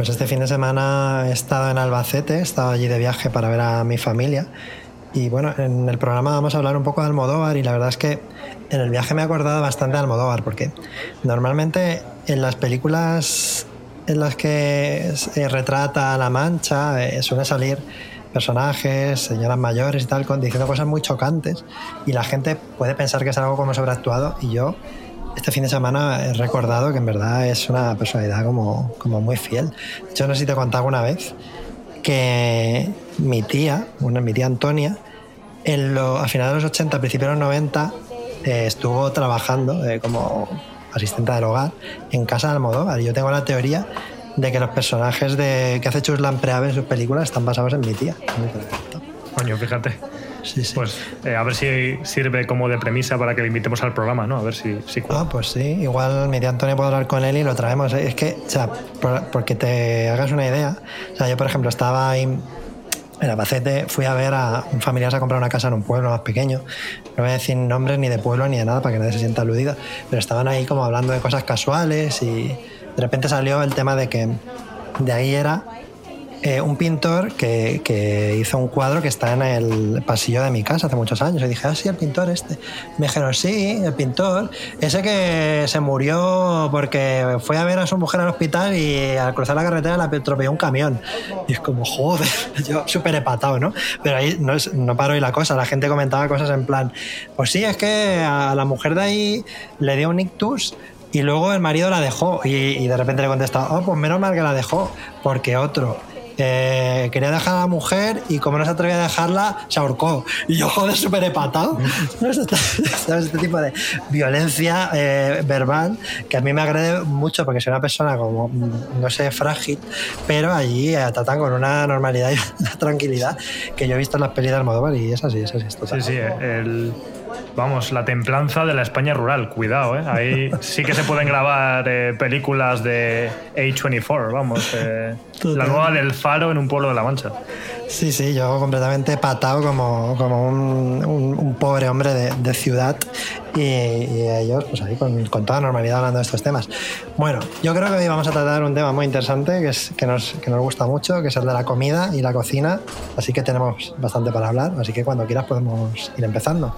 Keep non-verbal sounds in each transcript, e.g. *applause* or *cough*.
Pues este fin de semana he estado en Albacete, he estado allí de viaje para ver a mi familia. Y bueno, en el programa vamos a hablar un poco de Almodóvar y la verdad es que en el viaje me he acordado bastante de Almodóvar porque normalmente en las películas en las que se retrata la mancha eh, suelen salir personajes, señoras mayores y tal, diciendo cosas muy chocantes y la gente puede pensar que es algo como sobreactuado y yo este fin de semana he recordado que en verdad es una personalidad como, como muy fiel. Yo no sé si te he contado alguna vez que mi tía, una, mi tía Antonia, en lo, a finales de los 80, principios de los 90, eh, estuvo trabajando eh, como asistente del hogar en casa de Almodóvar. Yo tengo la teoría de que los personajes de que hace Chuslan Preave en sus películas están basados en mi tía. Coño, fíjate. Sí, sí. Pues eh, a ver si sirve como de premisa para que le invitemos al programa, ¿no? A ver si, si. Ah, pues sí, igual mi tía Antonia puede hablar con él y lo traemos. Es que, o sea, por- porque te hagas una idea, o sea, yo por ejemplo estaba ahí en Albacete, fui a ver a un familiar se ha comprado una casa en un pueblo más pequeño. No voy a decir nombres ni de pueblo ni de nada para que nadie se sienta aludido, pero estaban ahí como hablando de cosas casuales y de repente salió el tema de que de ahí era eh, un pintor que, que hizo un cuadro que está en el pasillo de mi casa hace muchos años. Y dije, ah, sí, el pintor este. Me dijeron, sí, el pintor. Ese que se murió porque fue a ver a su mujer al hospital y al cruzar la carretera la atropelló un camión. Y es como, joder, *laughs* yo súper epatado, ¿no? Pero ahí no, es, no paró y la cosa. La gente comentaba cosas en plan, pues sí, es que a la mujer de ahí le dio un ictus y luego el marido la dejó. Y, de repente le contestaba, oh, pues menos mal que la dejó, porque otro eh, quería dejar a la mujer y como no se atrevía a dejarla, se ahorcó. Y yo, joder, súper. ¿Sabes? Este, *laughs* ¿sabes? Este tipo de violencia eh, verbal que a mí me agrede mucho porque soy una persona como, mm, no sé, frágil, pero allí eh, tratan con una normalidad y *laughs* una tranquilidad que yo he visto en las pelis de Almodóvar y es así, es así, es total. Sí, sí, el, vamos, la templanza de la España rural, cuidado, ¿eh? Ahí sí que se pueden grabar eh, películas de A24, vamos, eh, la nueva del Faro en un pueblo de La Mancha. Sí, sí, yo completamente patado como, como un, un- un pobre hombre de, de ciudad y, y ellos pues ahí con, con toda normalidad hablando de estos temas. Bueno, yo creo que hoy vamos a tratar un tema muy interesante que, es, que, nos, que nos gusta mucho, que es el de la comida y la cocina, así que tenemos bastante para hablar, así que cuando quieras podemos ir empezando.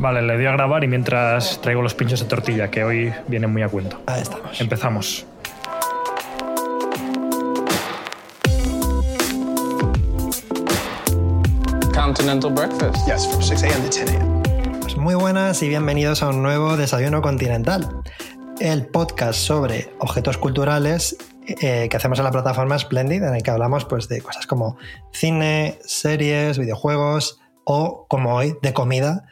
Vale, le doy a grabar y mientras traigo los pinchos de tortilla, que hoy vienen muy a cuento. Ahí estamos. Empezamos. Continental breakfast. Yes, from 6 a.m. to 10 a.m. Pues muy buenas y bienvenidos a un nuevo Desayuno Continental, el podcast sobre objetos culturales eh, que hacemos en la plataforma Splendid, en el que hablamos pues, de cosas como cine, series, videojuegos o, como hoy, de comida,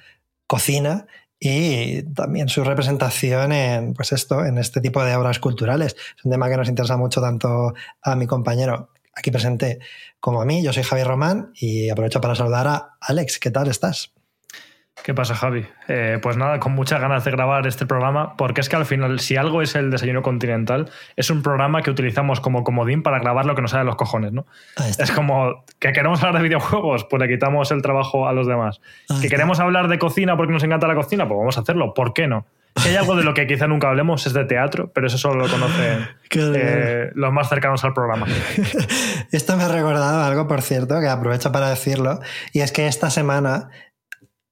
cocina y también su representación en, pues esto, en este tipo de obras culturales. Es un tema que nos interesa mucho tanto a mi compañero aquí presente como a mí. Yo soy Javier Román y aprovecho para saludar a Alex. ¿Qué tal estás? ¿Qué pasa, Javi? Eh, pues nada, con muchas ganas de grabar este programa, porque es que al final, si algo es el desayuno continental, es un programa que utilizamos como comodín para grabar lo que nos sale de los cojones, ¿no? Es como que queremos hablar de videojuegos, pues le quitamos el trabajo a los demás. Ahí Que está. queremos hablar de cocina porque nos encanta la cocina, pues vamos a hacerlo. ¿Por qué no? Si hay algo de lo que quizá nunca hablemos es de teatro, pero eso solo lo conocen *laughs* eh, los más cercanos al programa. *laughs* Esto me ha recordado algo, por cierto, que aprovecho para decirlo, y es que esta semana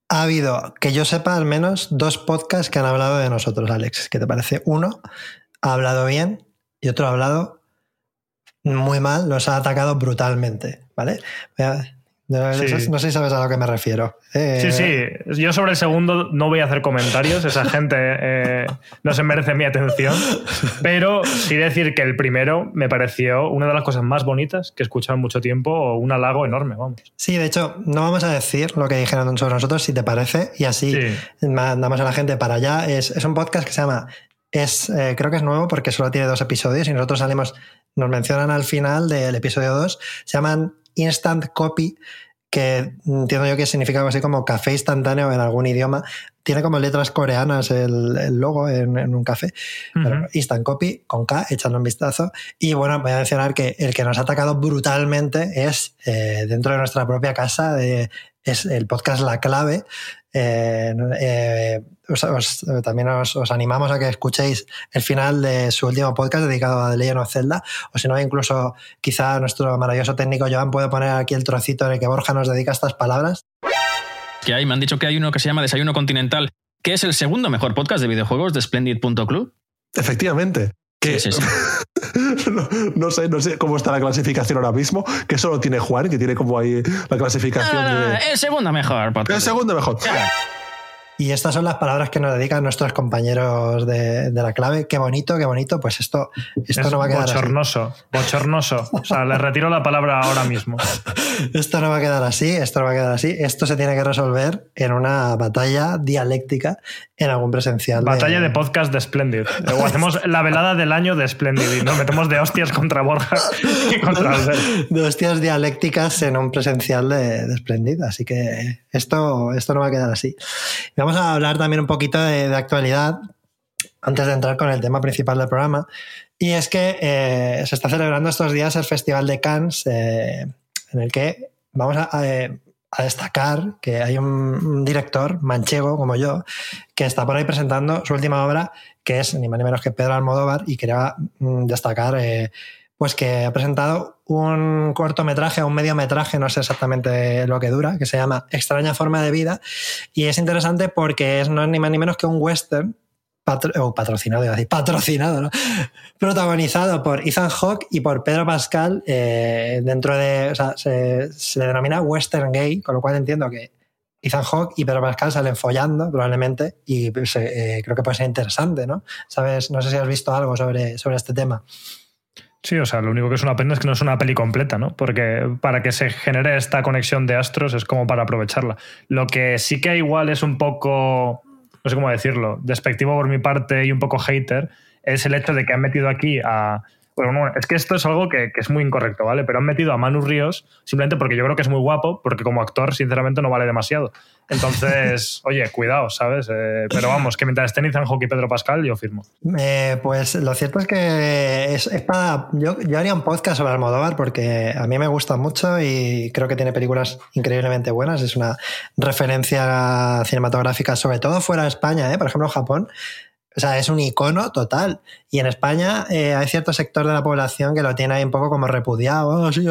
ha habido, que yo sepa, al menos dos podcasts que han hablado de nosotros, Alex. ¿Qué te parece? Uno ha hablado bien y otro ha hablado muy mal, nos ha atacado brutalmente, ¿vale? Voy a- No, Sí. no sé si sabes a lo que me refiero. Eh, Sí, sí. Yo sobre el segundo no voy a hacer comentarios. Esa *laughs* gente eh, no se merece mi atención. Pero sí decir que el primero me pareció una de las cosas más bonitas que he escuchado en mucho tiempo, o un halago enorme, vamos. Sí, de hecho, no vamos a decir lo que dijeron sobre nosotros, si te parece, y así Sí. mandamos a la gente para allá. Es, es un podcast que se llama. Es, eh, creo que es nuevo porque solo tiene dos episodios y nosotros salimos, nos mencionan al final del episodio 2, se llaman Instant Copy, que entiendo yo que significa algo así como café instantáneo en algún idioma. Tiene como letras coreanas el, el logo en, en un café. Pero. Instant Copy con K, echadle un vistazo. Y bueno, voy a mencionar que el que nos ha atacado brutalmente es eh, dentro de nuestra propia casa, de- es el podcast La Clave. Eh, eh, os- os- también os, os animamos a que escuchéis el final de su último podcast dedicado a The Legend of Zelda, o si no, incluso quizá nuestro maravilloso técnico Joan puede poner aquí el trocito en el que Borja nos dedica estas palabras. Que hay, me han dicho que hay uno que se llama Desayuno Continental, que es el segundo mejor podcast de videojuegos de Splendid.club. Efectivamente. Que, *laughs* no, no sé, no sé cómo está la clasificación ahora mismo, que solo tiene Juan, que tiene como ahí la clasificación Ah, de... el segundo mejor podcast. El segundo mejor. Y estas son las palabras que nos dedican nuestros compañeros de, de la clave. Qué bonito, qué bonito. Pues esto, esto Es no va a quedar así. bochornoso, bochornoso. O sea, le retiro la palabra ahora mismo. *laughs* Esto no va a quedar así, esto no va a quedar así. Esto se tiene que resolver en una batalla dialéctica en algún presencial. Batalla de podcast de Splendid. O hacemos la velada del año de Splendid y nos metemos de hostias contra Borja *laughs* y contra *laughs* Albert. de hostias dialécticas en un presencial de, de Splendid. Así que esto, esto no va a quedar así. Vamos a hablar también un poquito de, actualidad antes de entrar con el tema principal del programa. Y es que eh, se está celebrando estos días el Festival de Cannes, eh, en el que vamos a, destacar que hay un, un director manchego como yo que está por ahí presentando su última obra, que es ni más ni menos que Pedro Almodóvar, y quería mm, destacar eh, pues que ha presentado un cortometraje o un mediometraje, no sé exactamente lo que dura, que se llama Extraña forma de vida, y es interesante porque es no es ni más ni menos que un western patro- o patrocinado, iba a decir, patrocinado, ¿no? *laughs* protagonizado por Ethan Hawke y por Pedro Pascal eh, dentro de, o sea, se, se le denomina western gay, con lo cual entiendo que Ethan Hawke y Pedro Pascal salen follando probablemente y pues, eh, creo que puede ser interesante, ¿no? Sabes, no sé si has visto algo sobre, sobre este tema. Sí, o sea, lo único que es una pena es que no es una peli completa, ¿no? Porque para que se genere esta conexión de astros es como para aprovecharla. Lo que sí que igual es un poco, no sé cómo decirlo, despectivo por mi parte y un poco hater, es el hecho de que han metido aquí a... Bueno, no, es que esto es algo que, que es muy incorrecto, ¿vale? Pero han metido a Manu Ríos simplemente porque yo creo que es muy guapo, porque como actor, sinceramente, no vale demasiado. Entonces, *laughs* oye, cuidado, ¿sabes? Eh, pero vamos, que mientras estén Ethan Hawke y Pedro Pascal, yo firmo. Eh, pues lo cierto es que es, es para. Yo, yo haría un podcast sobre Almodóvar porque a mí me gusta mucho y creo que tiene películas increíblemente buenas. Es una referencia cinematográfica, sobre todo fuera de España, ¿eh? por ejemplo, Japón. O sea, es un icono total. Y en España eh, hay cierto sector de la población que lo tiene ahí un poco como repudiado. Ah, sí,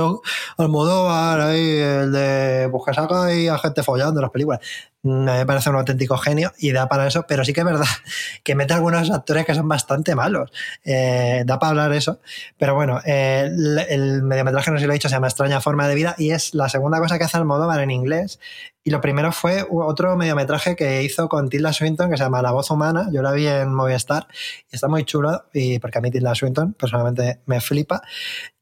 Almodóvar, ahí, el de. Pues que saca ahí a gente follando en las películas. Me parece un auténtico genio y da para eso, pero sí que es verdad *laughs* que mete algunos actores que son bastante malos. Eh, da para hablar eso. Pero bueno, eh, el, el mediometraje, no sé lo he dicho, se llama Extraña Forma de Vida y es la segunda cosa que hace Almodóvar en inglés. Y lo primero fue otro mediometraje que hizo con Tilda Swinton que se llama La Voz Humana. Yo la vi en Movistar y está muy chulo y porque a mí Tilda Swinton personalmente me flipa.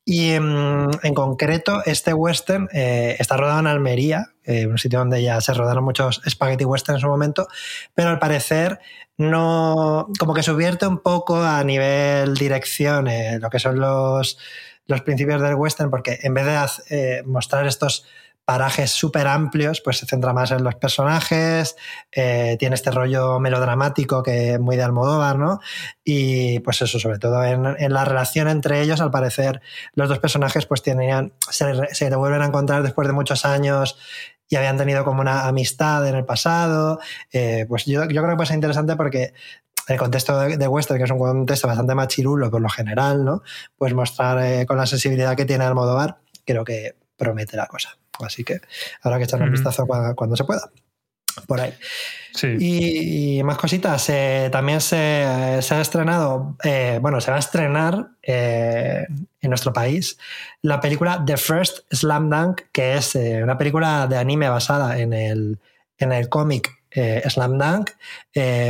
Y mm, en concreto, este western eh, está rodado en Almería, eh, un sitio donde ya se rodaron muchos spaghetti western en su momento, pero al parecer no. como que subvierte un poco a nivel dirección eh, lo que son los, los principios del western, porque en vez de mostrar estos parajes súper amplios, pues se centra más en los personajes, eh, tiene este rollo melodramático que es muy de Almodóvar, ¿no? Y pues eso, sobre todo en, en la relación entre ellos, al parecer los dos personajes pues tenían, se, se vuelven a encontrar después de muchos años y habían tenido como una amistad en el pasado. Eh, pues yo, yo creo que ser interesante porque el contexto de, western, que es un contexto bastante machirulo por lo general, ¿no? Pues mostrar eh, con la sensibilidad que tiene Almodóvar, creo que promete la cosa. Así que habrá que echarle un vistazo cua- cuando se pueda. por ahí. Sí. Y, y más cositas. eh, también se, se ha estrenado, eh, bueno, se va a estrenar eh, en nuestro país la película The First Slam Dunk, que es eh, una película de anime basada en el, en el cómic eh, Slam Dunk,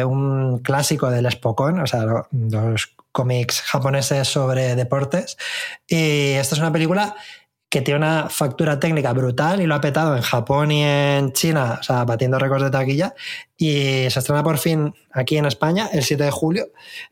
un clásico del Spokon, o sea, lo- los cómics japoneses sobre deportes. Y esta es una película que tiene una factura técnica brutal y lo ha petado en Japón y en China, o sea, batiendo récords de taquilla. Y se estrena por fin aquí en España el 7 de julio,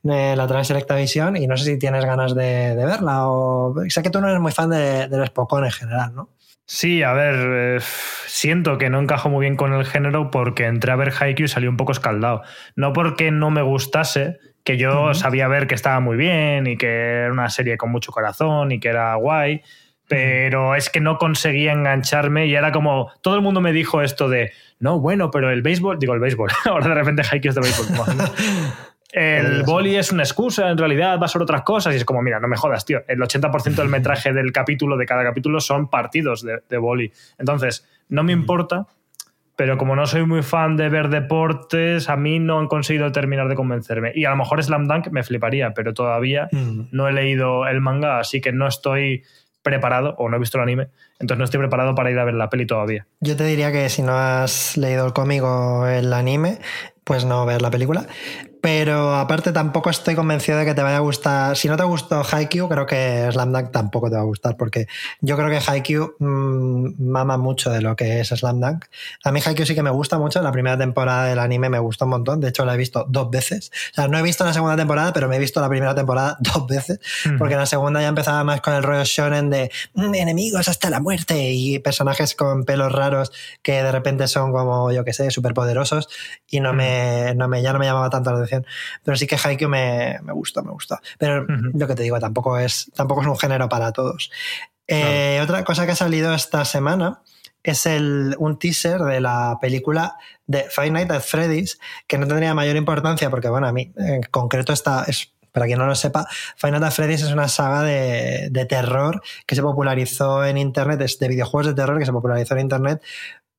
eh, la trae Selectavisión, y no sé si tienes ganas de, de verla o... Sé que tú no eres muy fan de, del Spokon en general, ¿no? Sí, a ver, eh, siento que no encajo muy bien con el género porque entré a ver Haikyuu y salí un poco escaldado. No porque no me gustase, que yo sabía ver que estaba muy bien y que era una serie con mucho corazón y que era guay, pero es que no conseguía engancharme y era como, todo el mundo me dijo esto de, no, bueno, pero el béisbol, digo el béisbol, *laughs* ahora de repente Haikyuu es de béisbol. *laughs* El boli es una excusa, en realidad va sobre otras cosas. Y es como, mira, no me jodas, tío. El 80% del *laughs* metraje del capítulo, de cada capítulo, son partidos de, de boli. Entonces, no me importa, pero como no soy muy fan de ver deportes, a mí no han conseguido terminar de convencerme. Y a lo mejor Slam Dunk me fliparía, pero todavía Mm. no he leído el manga, así que no estoy preparado, o no he visto el anime, entonces no estoy preparado para ir a ver la peli todavía. Yo te diría que si no has leído el cómic o el anime, pues no ver la película. Pero aparte tampoco estoy convencido de que te vaya a gustar. Si no te gustó Haikyuu, creo que Slam Dunk tampoco te va a gustar, porque yo creo que Haikyuu mm, mama mucho de lo que es Slam Dunk. A mí Haikyuu sí que me gusta mucho. La primera temporada del anime me gustó un montón. De hecho, la he visto dos veces. O sea, no he visto la segunda temporada, pero me he visto la primera temporada *laughs* dos veces, porque la segunda ya empezaba más con el rollo shonen de mm, enemigos hasta la muerte y personajes con pelos raros que de repente son como, yo que sé, superpoderosos y no me, no me, ya no me llamaba tanto la atención. Pero sí que Haikyuu me, me gustó, me gustó. Pero lo que te digo, tampoco es, tampoco es un género para todos. Eh, Otra cosa que ha salido esta semana es el, un teaser de la película de Five Nights at Freddy's, que no tendría mayor importancia porque, bueno, a mí en concreto está, es, para quien no lo sepa, Nights at Freddy's es una saga de, de terror que se popularizó en Internet, es de videojuegos de terror que se popularizó en Internet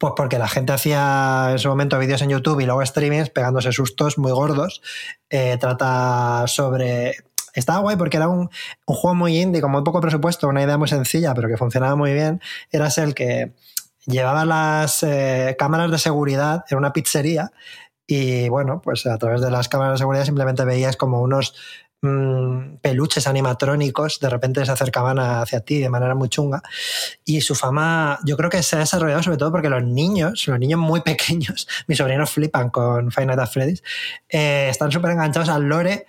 pues porque la gente hacía en su momento vídeos en YouTube y luego streamings pegándose sustos muy gordos. Eh, trata sobre... Estaba guay porque era un, un juego muy indie, con muy poco presupuesto, una idea muy sencilla, pero que funcionaba muy bien. Eras el que llevaba las eh, cámaras de seguridad en una pizzería y bueno, pues a través de las cámaras de seguridad simplemente veías como unos mm, peluches animatrónicos de repente se acercaban hacia ti de manera muy chunga y su fama yo creo que se ha desarrollado sobre todo porque los niños, los niños muy *laughs* pequeños, mis sobrinos flipan con Nights at Freddy's, eh, están súper enganchados al lore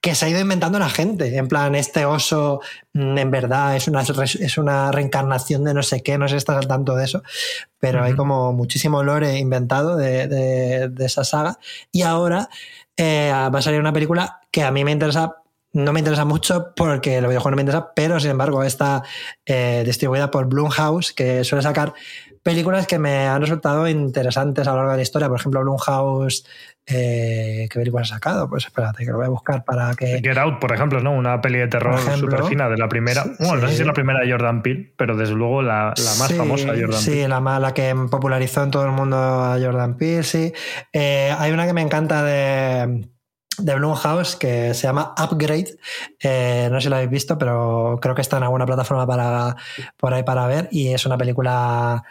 que se ha ido inventando la gente. En plan, este oso mm, en verdad es una, es una reencarnación de no sé qué, no sé si estás al tanto de eso, pero hay como muchísimo lore inventado de, de- de esa saga. Y ahora eh, va a salir una película que a mí me interesa. No me interesa mucho porque el videojuego no me interesa, pero sin embargo está eh, distribuida por Blumhouse, que suele sacar películas que me han resultado interesantes a lo largo de la historia. Por ejemplo, Blumhouse, eh, ¿qué película ha sacado? Pues espérate, que lo voy a buscar para que... Get Out, por ejemplo, ¿no? Una peli de terror súper fina de la primera. Sí, bueno, no sé sí. si es la primera de Jordan Peele, pero desde luego la, la más Sí, famosa de Jordan Sí, Peele. la, ma- la que popularizó en todo el mundo a Jordan Peele, sí. Eh, hay una que me encanta de, de Blumhouse que se llama Upgrade. Eh, no sé si la habéis visto, pero creo que está en alguna plataforma para, por ahí para ver. Y es una película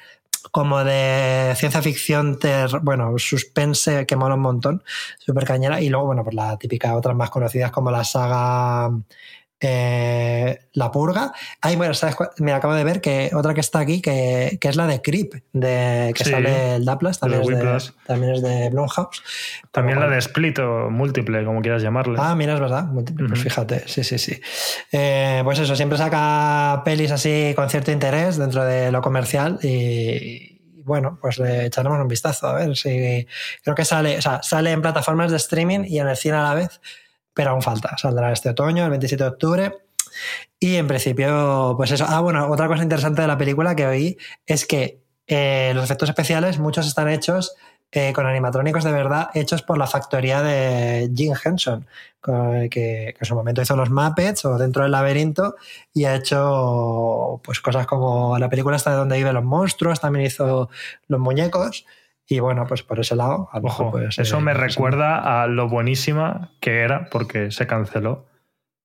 como de ciencia ficción, ter- bueno, suspense que mola un montón, súper cañera. Y luego, bueno, pues la típica, otras más conocidas como la saga eh, La Purga. Ay, bueno. Me acabo de ver que otra que está aquí, que, que es la de Creep, de, que Sí, sale el Daplas, también, es de, también es de Blumhouse. También la de Split o Múltiple, como quieras llamarle. Ah, mira, es verdad. Múltiple, Pues fíjate, sí, sí, sí. Eh, pues eso, siempre saca pelis así con cierto interés dentro de lo comercial y bueno, pues le echaremos un vistazo a ver si. Creo que sale, o sea, sale en plataformas de streaming y en el cine a la vez, pero aún falta. Saldrá este otoño, el 27 de octubre. Y en principio, pues eso. Ah, bueno, otra cosa interesante de la película que oí es que eh, los efectos especiales, muchos están hechos eh, con animatrónicos de verdad, hechos por la factoría de Jim Henson, que, en su momento hizo los Muppets o Dentro del Laberinto y ha hecho pues cosas como la película esta de donde viven los monstruos, también hizo los muñecos. Y bueno, pues por ese lado, a lo Ojo, mejor puede ser- eso me pues, recuerda a lo buenísima que era, porque se canceló,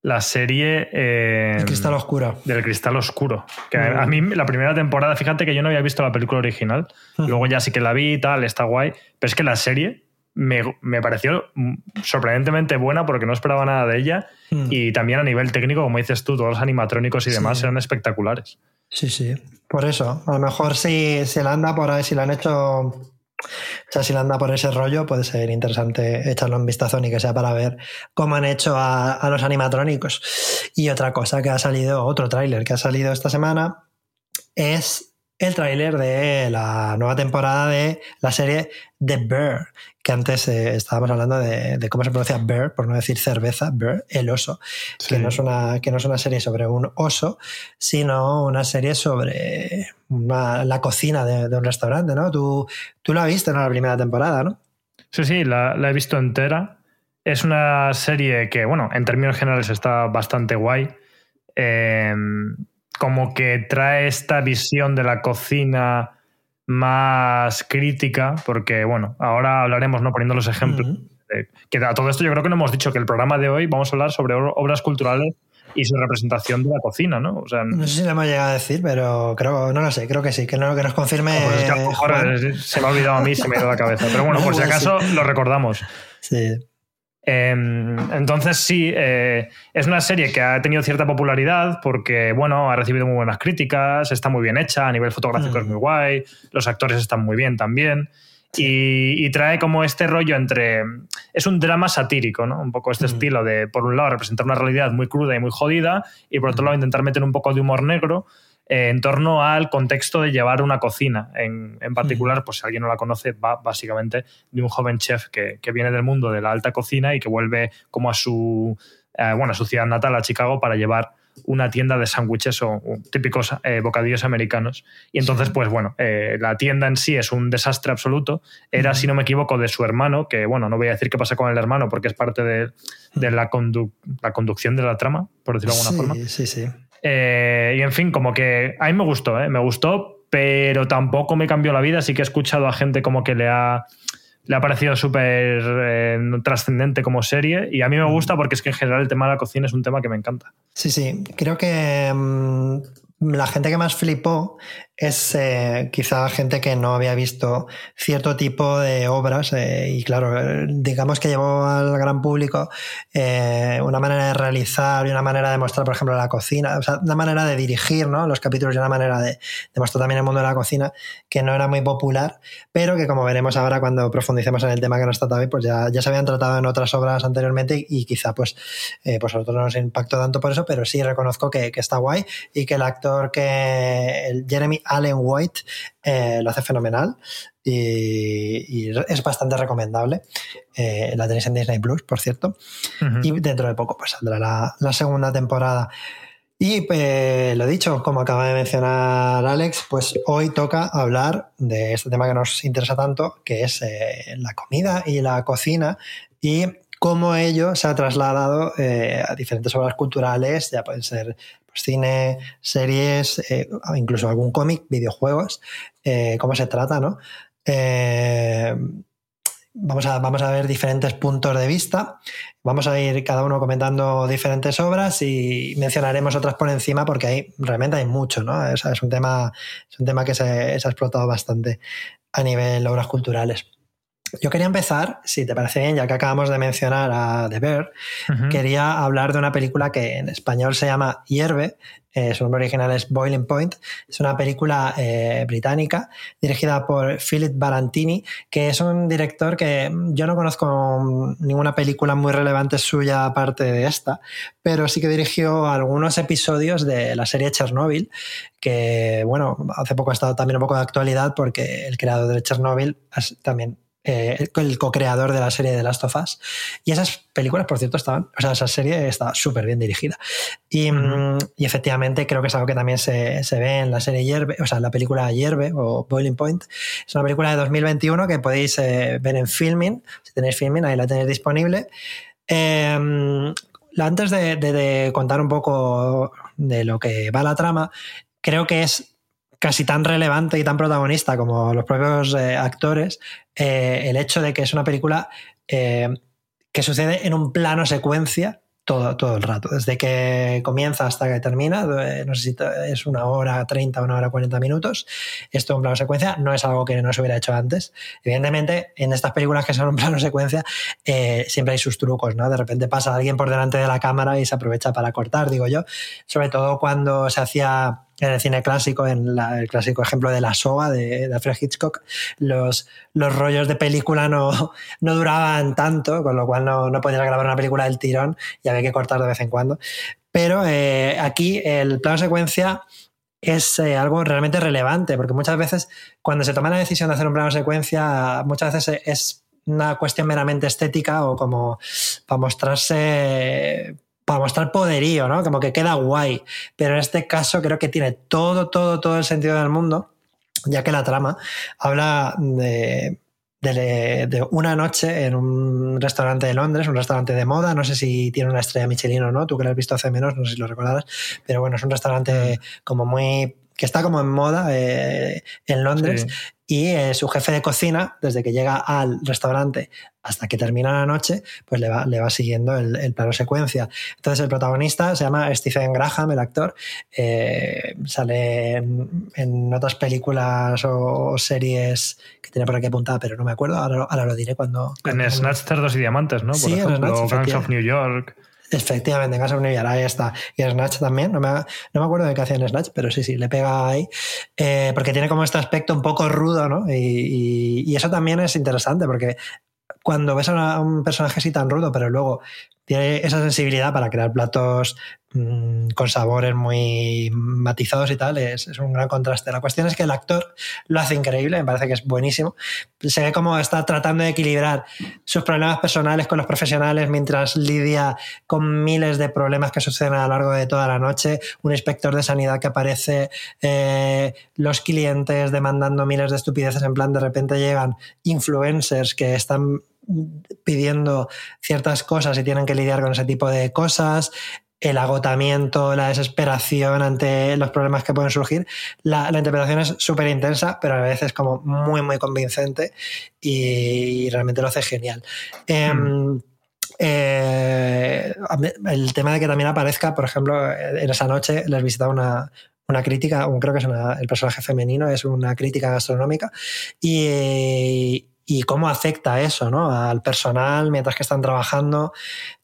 la serie eh, El cristal oscuro. del Cristal Oscuro. Que Mm. a mí la primera temporada, fíjate que yo no había visto la película original, Mm. luego ya sí que la vi y tal, está guay, pero es que la serie me, me pareció mm, sorprendentemente buena porque no esperaba nada de ella Mm. y también a nivel técnico, como dices tú, todos los animatrónicos y Sí. demás eran espectaculares. Sí, sí. Por eso, a lo mejor si, si la anda por ahí, si la han hecho, o sea, si la anda por ese rollo, puede ser interesante echarlo un vistazo ni que sea para ver cómo han hecho a, a los animatrónicos. Y otra cosa que ha salido, otro tráiler que ha salido esta semana, es el tráiler de la nueva temporada de la serie The Bear, que antes eh, estábamos hablando de, de cómo se pronuncia Bear, por no decir cerveza, Bear, el oso, que, no es una, que no es una serie sobre un oso, sino una serie sobre una- la cocina de, de un restaurante, ¿no? Tú, tú la viste, ¿no? La primera temporada, ¿no? Sí, sí, la, la he visto entera. Es una serie que, bueno, en términos generales está bastante guay. Eh, como que trae esta visión de la cocina más crítica, porque, bueno, ahora hablaremos, ¿no? Poniendo los ejemplos. De- que a todo esto yo creo que no hemos dicho que el programa de hoy vamos a hablar sobre ob- obras culturales y su representación de la cocina, ¿no? O sea, No sé si lo hemos llegado a decir, pero creo, no lo sé, creo que sí, que no que nos confirme. pues es que a lo mejor, se me ha olvidado a mí, se me ha ido la cabeza. Pero bueno, por si *laughs* acaso lo recordamos. Sí. Eh, entonces sí, eh, es una serie que ha tenido cierta popularidad porque, bueno, ha recibido muy buenas críticas, está muy bien hecha, a nivel fotográfico Mm. es muy guay, los actores están muy bien también. Y, y trae como este rollo entre... Es un drama satírico, ¿no? Un poco este Mm. estilo de, por un lado, representar una realidad muy cruda y muy jodida, y por otro lado, intentar meter un poco de humor negro eh, en torno al contexto de llevar una cocina. En, en particular, pues si alguien no la conoce, va básicamente de un joven chef que, que viene del mundo de la alta cocina y que vuelve como a su, eh, bueno, a su ciudad natal, a Chicago, para llevar una tienda de sándwiches o, o típicos eh, bocadillos americanos. Y entonces, pues bueno, eh, la tienda en sí es un desastre absoluto. Era, si no me equivoco, de su hermano, que bueno, no voy a decir qué pasa con el hermano porque es parte de, de la, condu- la conducción de la trama, por decirlo de alguna forma. Sí, sí, sí. Eh, y en fin, como que a mí me gustó, ¿eh? me gustó, pero tampoco me cambió la vida. Sí que he escuchado a gente como que le ha, le ha parecido súper eh, trascendente como serie. Y a mí me gusta porque es que en general el tema de la cocina es un tema que me encanta. Sí, sí. Creo que mm, la gente que más flipó es eh, quizá gente que no había visto cierto tipo de obras eh, y claro, digamos que llevó al gran público eh, una manera de realizar y una manera de mostrar, por ejemplo, la cocina, o sea, una manera de dirigir ¿no? los capítulos y una manera de, mostrar también el mundo de la cocina que no era muy popular, pero que como veremos ahora cuando profundicemos en el tema que nos trata pues ya, ya se habían tratado en otras obras anteriormente y, quizá pues, pues a nosotros no nos impactó tanto por eso, pero sí reconozco que, que está guay y que el actor que el Jeremy Allen White eh, lo hace fenomenal y, y es bastante recomendable. Eh, la tenéis en Disney Plus, por cierto. Y dentro de poco pues saldrá la, la segunda temporada. Y eh, lo dicho, como acaba de mencionar Alex, pues hoy toca hablar de este tema que nos interesa tanto, que es eh, la comida y la cocina y cómo ello se ha trasladado eh, a diferentes obras culturales, ya pueden ser pues, cine, series, eh, incluso algún cómic, videojuegos, eh, cómo se trata, ¿no? Eh, vamos, a, vamos a ver diferentes puntos de vista. Vamos a ir cada uno comentando diferentes obras y mencionaremos otras por encima porque hay, realmente hay mucho, ¿no? Es un, tema, es un tema que se, se ha explotado bastante a nivel obras culturales. Yo quería empezar, si te parece bien, ya que acabamos de mencionar a The Bear, quería hablar de una película que en español se llama Hierve, eh, su nombre original es Boiling Point, es una película eh, británica dirigida por Philip Barantini, que es un director que yo no conozco ninguna película muy relevante suya aparte de esta, pero sí que dirigió algunos episodios de la serie Chernobyl, que bueno, hace poco ha estado también un poco de actualidad porque el creador de Chernobyl también eh, el co-creador de la serie de Last of Us. Y esas películas, por cierto, estaban, o sea, esa serie está súper bien dirigida. Y, efectivamente creo que es algo que también se, se, ve en la serie Hierve, o sea, en la película Hierve o Boiling Point. Es una película de 2021 que podéis eh, ver en Filming. Si tenéis Filming, ahí la tenéis disponible. Eh, antes de, de, de contar un poco de lo que va la trama, creo que es casi tan relevante y tan protagonista como los propios eh, actores eh, el hecho de que es una película eh, que sucede en un plano secuencia todo, todo el rato, desde que comienza hasta que termina, no sé si es una hora 30, una hora 40 minutos, esto en plano secuencia no es algo que no se hubiera hecho antes. Evidentemente, en estas películas que son en *laughs* plano secuencia, siempre hay sus trucos, ¿no? De repente pasa alguien por delante de la cámara y se aprovecha para cortar, digo yo, sobre todo cuando se hacía en el cine clásico, en el clásico ejemplo de la soga de, de Alfred Hitchcock, los, los rollos de película no, *laughs* no duraban tanto, con lo cual no, no podías grabar una película del tirón y había que cortar de vez en cuando. Pero eh, aquí el plano secuencia es eh, algo realmente relevante, porque muchas veces cuando se toma la decisión de hacer un plano secuencia, muchas veces es una cuestión meramente estética o como para mostrarse para mostrar poderío, ¿no? Como que queda guay. Pero en este caso creo que tiene todo, todo, todo el sentido del mundo, ya que la trama habla de, de, de una noche en un restaurante de Londres, un restaurante de moda, no sé si tiene una estrella Michelin o no, tú que lo has visto hace menos, no sé si lo recordarás, pero bueno, es un restaurante como muy que está como en moda eh, en Londres Sí. y eh, su jefe de cocina, desde que llega al restaurante hasta que termina la noche, pues le va, le va siguiendo el, el plano secuencia. Entonces el protagonista se llama Stephen Graham, el actor, eh, sale en, en otras películas o, series que tiene por aquí apuntada, pero no me acuerdo, ahora, ahora lo diré cuando... En Snatch, Cerdos y Diamantes, ¿no? Por Sí, en ejemplo, Snatch, Gangs of. New York. Efectivamente, en York, ahí está. Y Snatch también, no me, no me acuerdo de qué hacía en Snatch, pero sí, sí, le pega ahí. Eh, porque tiene como este aspecto un poco rudo, ¿no? Y, eso también es interesante, porque cuando ves a, un personaje así tan rudo, pero luego tiene esa sensibilidad para crear platos con sabores muy matizados y tal, es, un gran contraste. La cuestión es que el actor lo hace increíble, me parece que es buenísimo. Se ve como está tratando de equilibrar sus problemas personales con los profesionales mientras lidia con miles de problemas que suceden a lo largo de toda la noche, un inspector de sanidad que aparece, eh, los clientes demandando miles de estupideces, en plan de repente llegan influencers que están pidiendo ciertas cosas y tienen que lidiar con ese tipo de cosas, el agotamiento, la desesperación ante los problemas que pueden surgir. La, la interpretación es súper intensa, pero a veces como muy, muy convincente y realmente lo hace genial. Em, eh, a mí- el tema de que también aparezca, por ejemplo, en esa noche les visitaba una, una crítica, un- creo que es una- el personaje femenino, es una crítica gastronómica, y, y cómo afecta eso ¿no? al personal mientras que están trabajando.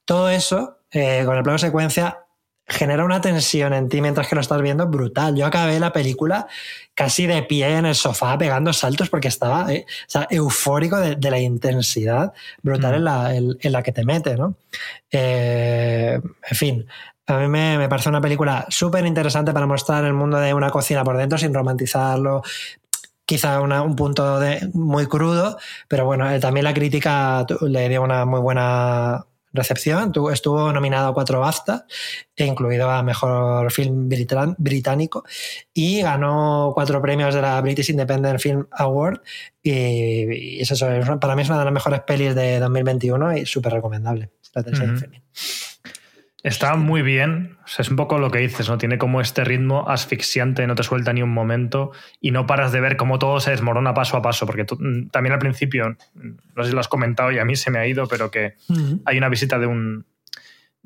Todo eso, eh, con el plano secuencia, genera una tensión en ti mientras que lo estás viendo brutal. Yo acabé la película casi de pie en el sofá pegando saltos porque estaba eh, o sea, eufórico de, de la intensidad brutal Mm. en, la, en- en la que te mete, ¿no? Eh, en fin, a mí me, me parece una película súper interesante para mostrar el mundo de una cocina por dentro sin romantizarlo. Quizá una- un punto de, muy crudo, pero bueno, eh, también la crítica le dio una muy buena recepción. Tu- Estuvo nominado a cuatro BAFTA, incluido a Mejor Film Británico, y ganó cuatro premios de la British Independent Film Award. Y, y es eso, para mí es una de las mejores pelis de 2021 y súper recomendable. la tenéis en Ujú. Está muy bien. O sea, es un poco lo que dices, ¿no? Tiene como este ritmo asfixiante, no te suelta ni un momento y no paras de ver cómo todo se desmorona paso a paso. Porque tú- mm, también al principio, mm, no sé si lo has comentado y a mí se me ha ido, pero que hay una visita de un,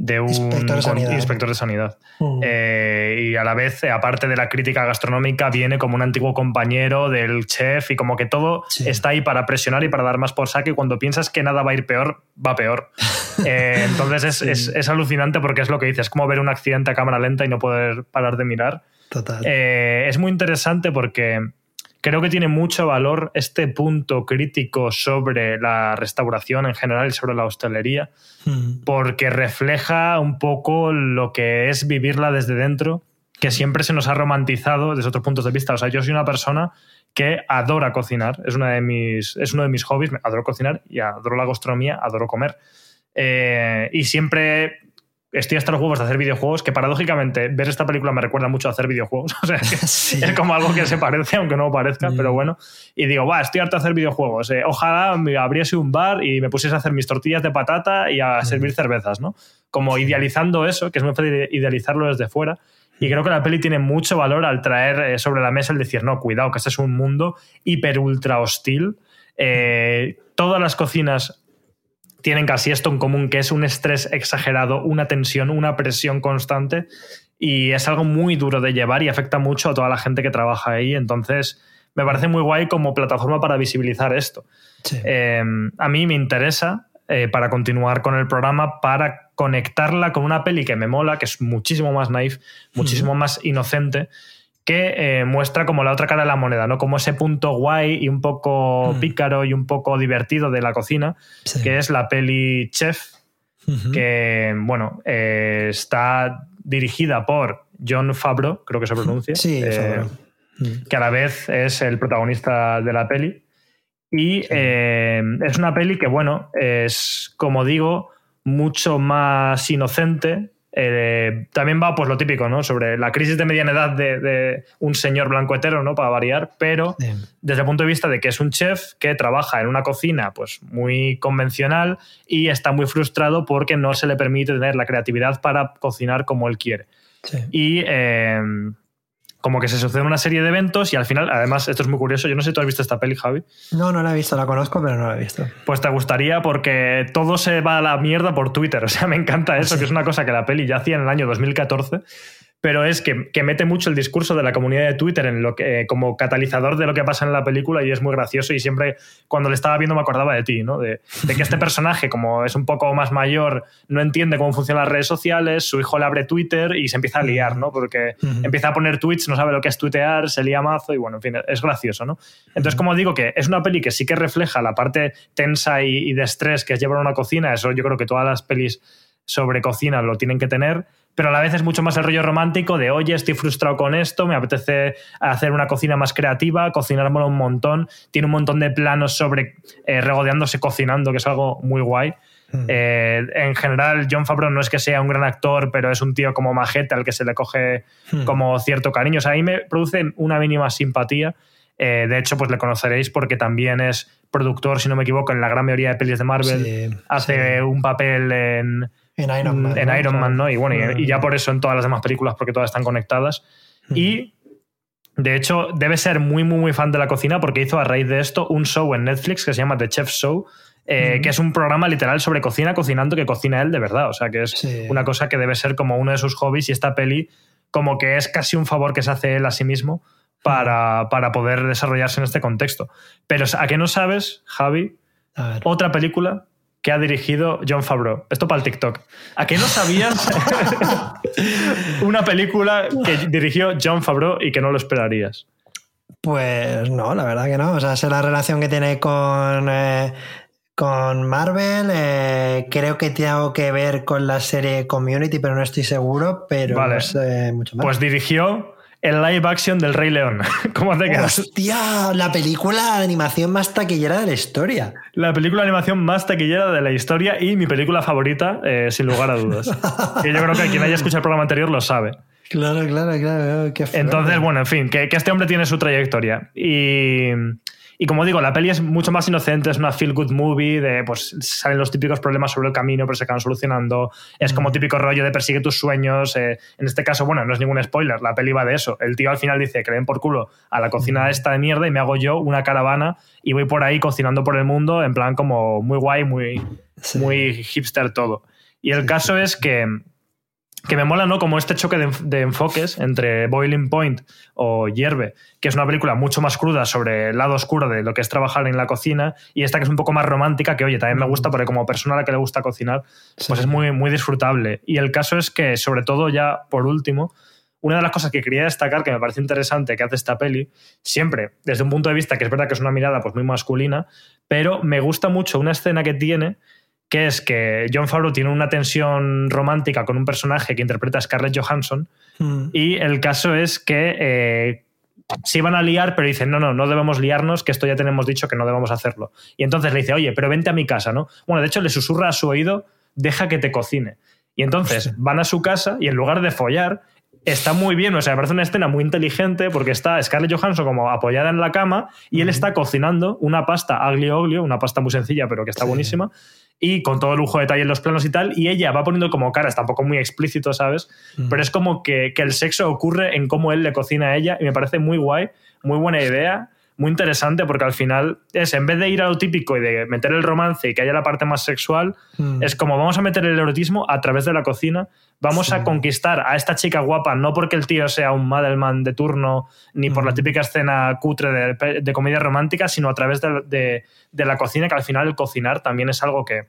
de un Inspector de sanidad. inspector de sanidad. Mm. Eh, y a la vez, eh, aparte de la crítica gastronómica, viene como un antiguo compañero del chef y como que todo Sí. está ahí para presionar y para dar más por saque. Cuando piensas que nada va a ir peor, va peor. *laughs* Eh, entonces es, Sí. es- es alucinante porque es lo que dices, es como ver un accidente a cámara lenta y no poder parar de mirar. Total. Eh, es muy interesante porque creo que tiene mucho valor este punto crítico sobre la restauración en general y sobre la hostelería Mm. porque refleja un poco lo que es vivirla desde dentro, que siempre se nos ha romantizado desde otros puntos de vista. O sea, yo soy una persona que adora cocinar, es, una de mis, es uno de mis hobbies, adoro cocinar y adoro la gastronomía, adoro comer. Eh, y siempre estoy hasta los huevos de hacer videojuegos, que paradójicamente ver esta película me recuerda mucho a hacer videojuegos. *laughs* O sea, *laughs* Sí. es *laughs* como algo que se parece, aunque no parezca, Mm. pero bueno. Y digo, va, estoy harto de hacer videojuegos. eh, ojalá me abriese un bar y me pusiese a hacer mis tortillas de patata y a servir cervezas, ¿no? Como idealizando eso, que es muy fácil idealizarlo desde fuera. Y creo que la peli tiene mucho valor al traer eh, sobre la mesa el decir, no, cuidado, que este es un mundo hiper ultra hostil. Eh, todas las cocinas tienen casi esto en común, que es un estrés exagerado, una tensión, una presión constante. Y es algo muy duro de llevar y afecta mucho a toda la gente que trabaja ahí. Entonces, me parece muy guay como plataforma para visibilizar esto. Sí. Eh, a mí me interesa eh, para continuar con el programa, para conectarla con una peli que me mola, que es muchísimo más naif, muchísimo más inocente, que eh, muestra como la otra cara de la moneda, ¿no? Como ese punto guay y un poco Mm. pícaro y un poco divertido de la cocina, Sí. que es la peli Chef, que, bueno, eh, está dirigida por John Favreau, creo que se pronuncia. Sí, eh. Mm. que a la vez es el protagonista de la peli. Y es una peli que, bueno, es, como digo, mucho más inocente. Eh, también va, pues lo típico, ¿no? Sobre la crisis de mediana edad de, de un señor blanco hetero, ¿no? Para variar, pero desde el punto de vista de que es un chef que trabaja en una cocina pues muy convencional y está muy frustrado porque no se le permite tener la creatividad para cocinar como él quiere Sí. y eh, como que se suceden una serie de eventos y al final, además, esto es muy curioso, yo no sé si tú has visto esta peli, Javi, No, no la he visto, la conozco, pero no la he visto. pues te gustaría porque todo se va a la mierda por Twitter, *laughs* o sea, me encanta eso, que es una cosa que la peli ya hacía en el año 2014. Pero es que, que mete mucho el discurso de la comunidad de Twitter en lo que, eh, como catalizador de lo que pasa en la película y es muy gracioso. Y siempre cuando le estaba viendo me acordaba de ti, ¿no? De, de que este *laughs* personaje, como es un poco más mayor, no entiende cómo funcionan las redes sociales, su hijo le abre Twitter y se empieza a liar, ¿no? Porque empieza a poner tweets, no sabe lo que es tuitear, se lía mazo y bueno, en fin, es gracioso, ¿no? Entonces, como digo, que es una peli que sí que refleja la parte tensa y, y de estrés que es llevar a una cocina, eso yo creo que todas las pelis sobre cocina lo tienen que tener, pero a la vez es mucho más el rollo romántico de, oye, estoy frustrado con esto, me apetece hacer una cocina más creativa, cocinármelo un montón, tiene un montón de planos sobre eh, regodeándose cocinando, que es algo muy guay. Mm. Eh, en general, John Favreau no es que sea un gran actor, pero es un tío como majete al que se le coge Hmm. como cierto cariño. O sea, a mí me produce una mínima simpatía. Eh, de hecho, pues le conoceréis porque también es productor, si no me equivoco, en la gran mayoría de pelis de Marvel. Sí, Hace sí. un papel en, En Iron Man. en ¿no? Iron Man, ¿no? Y bueno, y, y ya Mm. por eso en todas las demás películas, porque todas están conectadas. Y de hecho, debe ser muy, muy, muy fan de la cocina porque hizo a raíz de esto un show en Netflix que se llama The Chef Show, eh, que es un programa literal sobre cocina, cocinando, que cocina él de verdad. O sea, que es Sí. una cosa que debe ser como uno de sus hobbies y esta peli como que es casi un favor que se hace él a sí mismo para, para poder desarrollarse en este contexto. Pero ¿a qué no sabes, Javi? A ver. Otra película que ha dirigido John Favreau. Esto para el TikTok. ¿A qué no sabías *laughs* una película que dirigió John Favreau y que no lo esperarías? Pues no, la verdad que no. O sea, sé la relación que tiene con, eh, con Marvel. eh, creo que tiene algo que ver con la serie Community, pero no estoy seguro. Pero Vale. no sé mucho más. Pues dirigió el live action del Rey León. *laughs* ¿Cómo te quedas? ¡Hostia! La película de animación más taquillera de la historia. La película de animación más taquillera de la historia y mi película favorita, eh, sin lugar a dudas. *laughs* que yo creo que quien haya escuchado el programa anterior lo sabe. Claro, claro, claro. Qué. Entonces, bueno, en fin, que, que este hombre tiene su trayectoria. Y, y como digo, la peli es mucho más inocente, es una feel good movie, de pues salen los típicos problemas sobre el camino, pero se acaban solucionando. Es como típico rollo de persigue tus sueños. eh, en este caso, bueno, no es ningún spoiler, la peli va de eso. El tío al final dice que le den por culo a la cocina esta de mierda y me hago yo una caravana y voy por ahí cocinando por el mundo, en plan como muy guay, muy, Sí. muy hipster todo. Y el caso es que, que me mola, ¿no? Como este choque de, enf- de enfoques entre Boiling Point o Hierve, que es una película mucho más cruda sobre el lado oscuro de lo que es trabajar en la cocina, y esta que es un poco más romántica, que oye, también me gusta porque como persona a la que le gusta cocinar, pues Sí. es muy, muy disfrutable. Y el caso es que, sobre todo ya por último, una de las cosas que quería destacar, que me parece interesante que hace esta peli, siempre desde un punto de vista que es verdad que es una mirada pues muy masculina, pero me gusta mucho una escena que tiene que es que John Favreau tiene una tensión romántica con un personaje que interpreta a Scarlett Johansson Mm. y el caso es que eh, se iban a liar, pero dicen, no, no, no debemos liarnos, que esto ya tenemos dicho que no debemos hacerlo. Y entonces le dice, oye, pero vente a mi casa, ¿no? Bueno, de hecho le susurra a su oído, deja que te cocine. Y entonces van a su casa y en lugar de follar, está muy bien, o sea, me parece una escena muy inteligente porque está Scarlett Johansson como apoyada en la cama y él está cocinando una pasta aglio oglio, una pasta muy sencilla pero que está buenísima y con todo lujo de detalle en los planos y tal, y ella va poniendo como caras, tampoco muy explícito, ¿sabes? Pero es como que, que el sexo ocurre en cómo él le cocina a ella y me parece muy guay, muy buena idea muy interesante porque al final es, en vez de ir a lo típico y de meter el romance y que haya la parte más sexual, Mm. es como vamos a meter el erotismo a través de la cocina, vamos a conquistar a esta chica guapa, no porque el tío sea un Madelman de turno, ni por la típica escena cutre de, de comedia romántica, sino a través de, de- de la cocina, que al final el cocinar también es algo que,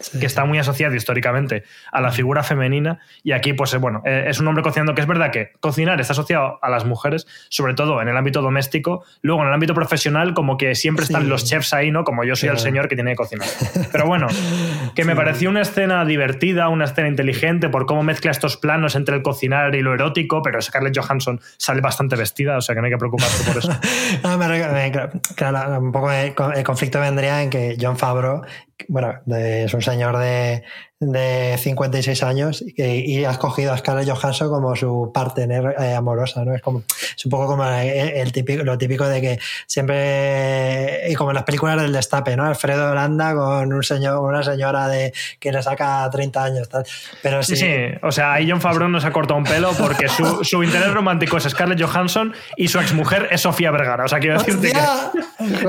Sí. que está muy asociado históricamente a la figura femenina. Y aquí pues eh, bueno eh, es un hombre cocinando que es verdad que cocinar está asociado a las mujeres sobre todo en el ámbito doméstico. Luego en el ámbito profesional como que siempre están Sí. los chefs ahí no como yo soy el señor que tiene que cocinar. Pero bueno *laughs* que me pareció una escena divertida una escena inteligente por cómo mezcla estos planos entre el cocinar y lo erótico pero Scarlett Johansson sale bastante vestida o sea que no hay que preocuparse por eso. *laughs* Me re- me- claro, un poco el conflicto vendría en que John Favreau, bueno, de- es un señor de, de 56 años y, y ha escogido a Scarlett Johansson como su partner eh, amorosa, ¿no? Es como es un poco como el, el típico, lo típico de que siempre y como en las películas del destape, ¿no? Alfredo Holanda con un señor, una señora de que le saca 30 años, tal. Pero sí, Sí, sí. O sea, ahí John Favreau nos ha cortado un pelo porque su, *laughs* su interés romántico es Scarlett Johansson y su exmujer es Sofía Vergara. O sea, quiero decirte que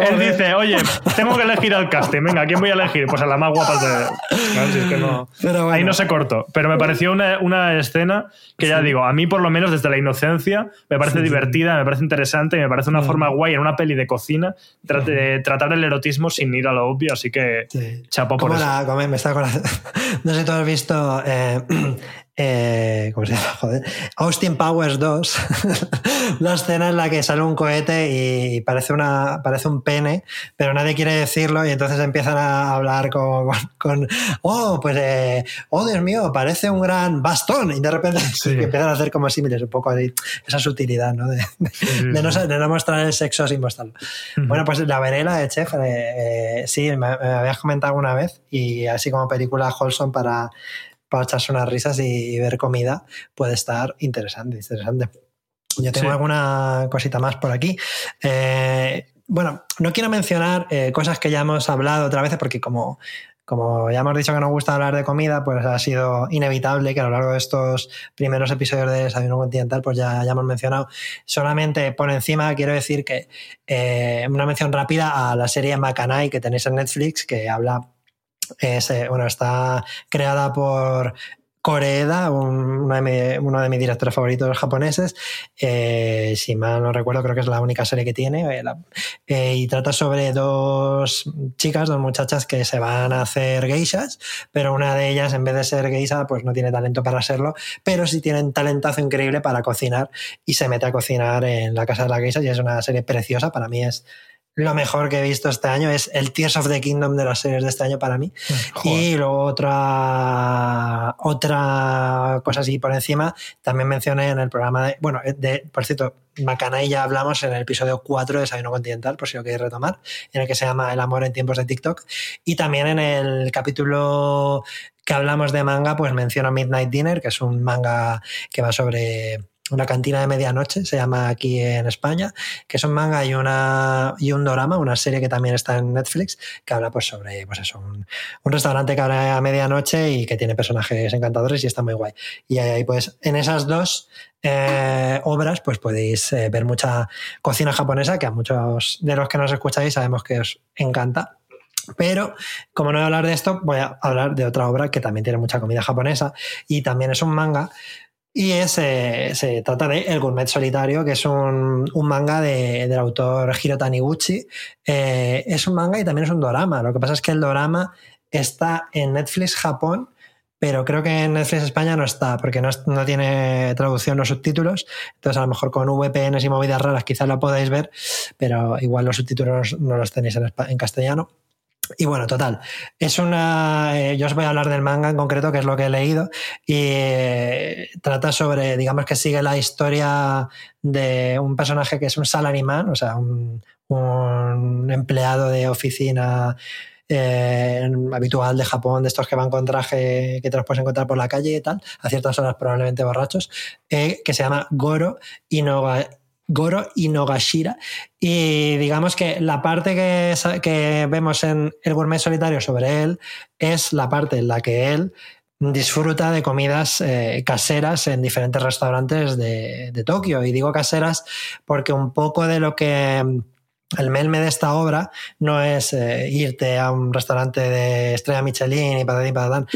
él dice, oye, tengo que elegir al casting. Venga, ¿a quién voy a elegir? Pues a la más guapa de... No, si es que no- Pero bueno. Ahí no se cortó. Pero me pareció una, una escena que ya digo, a mí por lo menos desde la inocencia me parece divertida, me parece interesante y me parece una forma guay en una peli de cocina tra- de tratar el erotismo sin ir a lo obvio. Así que chapo por ¿Cómo eso. la- me está? *laughs* No sé si tú has visto. eh, *clears throat* eh, ¿Cómo se llama? Joder. Austin Powers 2. la *laughs* escena en la que sale un cohete y parece, una, parece un pene, pero nadie quiere decirlo y entonces empiezan a hablar con. con- con, oh, pues. eh, oh, Dios mío, parece un gran bastón. Y de repente *laughs* empiezan a hacer como símiles, un poco ahí, esa sutilidad, ¿no? De, de no, de no mostrar el sexo sin mostrarlo. Bueno, pues la veré, la de Chef. eh, eh, sí, me, me habías comentado alguna vez y así como película wholesome para, para echarse unas risas y, ver comida puede estar interesante, interesante. Yo tengo Sí. alguna cosita más por aquí. Eh, bueno, no quiero mencionar eh, cosas que ya hemos hablado otra vez porque como, como ya hemos dicho que nos gusta hablar de comida, pues ha sido inevitable que a lo largo de estos primeros episodios de Desayuno Continental, pues ya, ya hemos mencionado. Solamente por encima quiero decir que eh, una mención rápida a la serie Macanay que tenéis en Netflix, que habla, es, eh, bueno, está creada por Koreeda, un- uno de, de mis directores favoritos japoneses. Eh, si mal no recuerdo, creo que es la única serie que tiene. eh, y trata sobre dos chicas, dos muchachas que se van a hacer geishas, pero una de ellas, en vez de ser geisha, pues no tiene talento para serlo, pero sí tiene un talentazo increíble para cocinar y se mete a cocinar en la casa de la geisha y es una serie preciosa. Para mí es lo mejor que he visto este año es el Tears of the Kingdom de las series de este año para mí. Y luego otra, otra cosa así por encima, también mencioné en el programa de, bueno, de, por cierto, Macanay ya hablamos en el episodio 4 de Desayuno Continental, por si lo queréis retomar, en el que se llama El amor en tiempos de TikTok. Y también en el capítulo que hablamos de manga, pues menciono Midnight Dinner, que es un manga que va sobre una cantina de medianoche, se llama aquí en España, que es un manga y, una, y un drama, una serie que también está en Netflix, que habla pues sobre pues un, un restaurante que abre a medianoche y que tiene personajes encantadores y está muy guay. Y ahí pues en esas dos eh, obras pues podéis eh, ver mucha cocina japonesa que a muchos de los que nos escucháis sabemos que os encanta. Pero como no voy a hablar de esto, voy a hablar de otra obra que también tiene mucha comida japonesa y también es un manga y es, se trata de El Gourmet Solitario, que es un, un manga de- del autor Hiro Taniguchi. Eh, es un manga y también es un dorama. Lo que pasa es que el dorama está en Netflix Japón, pero creo que en Netflix España no está, porque no, no tiene traducción los subtítulos. Entonces, a lo mejor con VPNs y movidas raras quizás lo podáis ver, pero igual los subtítulos no los tenéis en, en castellano. Y bueno, total, es una. eh, yo os voy a hablar del manga en concreto, que es lo que he leído, y eh, trata sobre, digamos que sigue la historia de un personaje que es un salaryman, o sea, un, un empleado de oficina eh, habitual de Japón, de estos que van con traje que te los puedes encontrar por la calle y tal, a ciertas horas probablemente borrachos, eh, que se llama Goro Inoga, Goro Inogashira. Y digamos que la parte que, que vemos en el gourmet solitario sobre él es la parte en la que él disfruta de comidas eh, caseras en diferentes restaurantes de, de, Tokio. Y digo caseras porque un poco de lo que mm, el melme de esta obra no es eh, irte a un restaurante de estrella Michelin y patatín patatán.